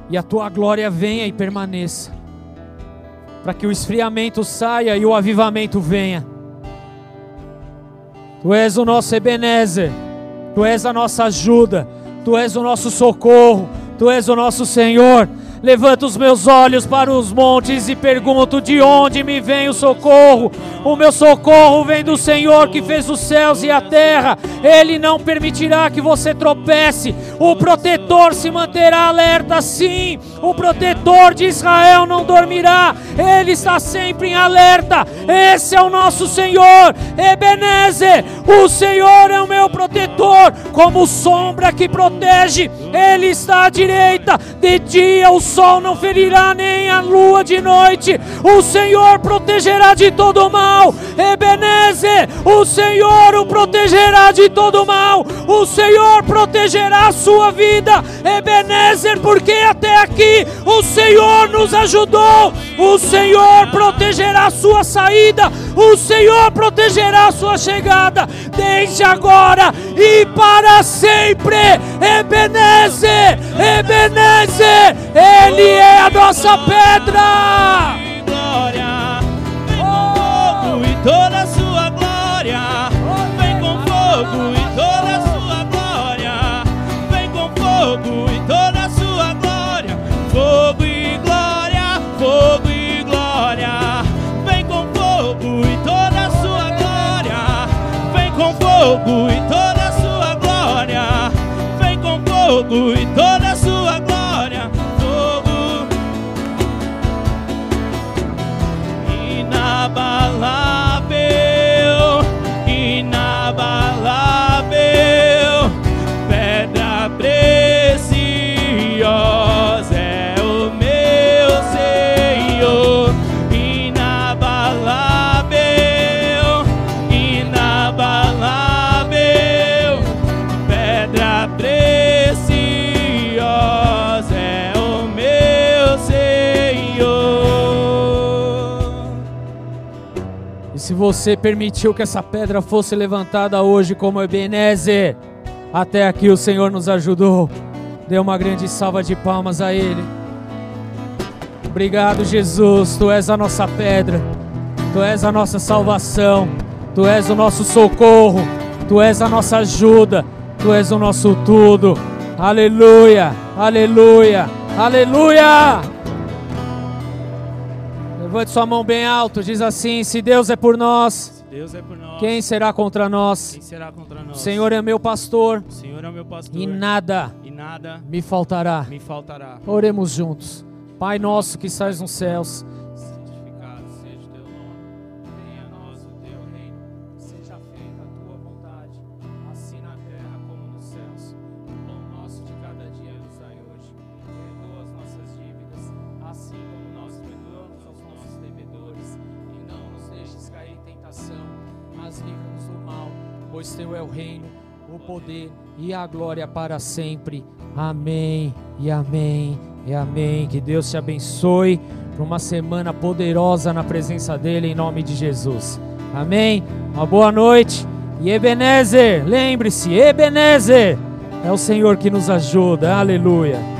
E a Tua glória venha e permaneça. Para que o esfriamento saia e o avivamento venha. Tu és o nosso Ebenezer. Tu és a nossa ajuda, Tu és o nosso socorro, Tu és o nosso Senhor. Levanto os meus olhos para os montes e pergunto: de onde me vem o socorro? O meu socorro vem do Senhor que fez os céus e a terra. Ele não permitirá que você tropece. O protetor se manterá alerta, sim. O protetor de Israel não dormirá. Ele está sempre em alerta. Esse é o nosso Senhor, Ebenezer. O Senhor é o meu protetor, como sombra que protege. Ele está à direita. De dia o sol não ferirá nem a lua de noite. O Senhor protegerá de todo mal. Ebenezer, o Senhor o protegerá de todo mal. O Senhor protegerá a sua vida. Ebenezer, porque até aqui o Senhor nos ajudou. O Senhor protegerá a sua saída. O Senhor protegerá a sua chegada. Desde agora e para sempre. Ebenezer, Ebenezer, Ele é a nossa pedra. glória, fogo e toda fogo e toda a sua glória, vem com fogo e se você permitiu que essa pedra fosse levantada hoje como Ebenezer, até aqui o Senhor nos ajudou. Dê uma grande salva de palmas a Ele. Obrigado, Jesus. Tu és a nossa pedra, Tu és a nossa salvação, Tu és o nosso socorro, Tu és a nossa ajuda, Tu és o nosso tudo. Aleluia, aleluia, aleluia. Levante sua mão bem alto, diz assim: Se Deus é por nós, é por nós, quem será contra nós? será contra nós? O Senhor é meu pastor é meu pastor e nada e nada me faltará. me faltará. Oremos juntos. Pai nosso que estás nos céus, poder e a glória para sempre. Amém e amém e amém. Que Deus te abençoe para uma semana poderosa na presença dele, em nome de Jesus. Amém. Uma boa noite. E Ebenezer, lembre-se, Ebenezer é o Senhor que nos ajuda. Aleluia.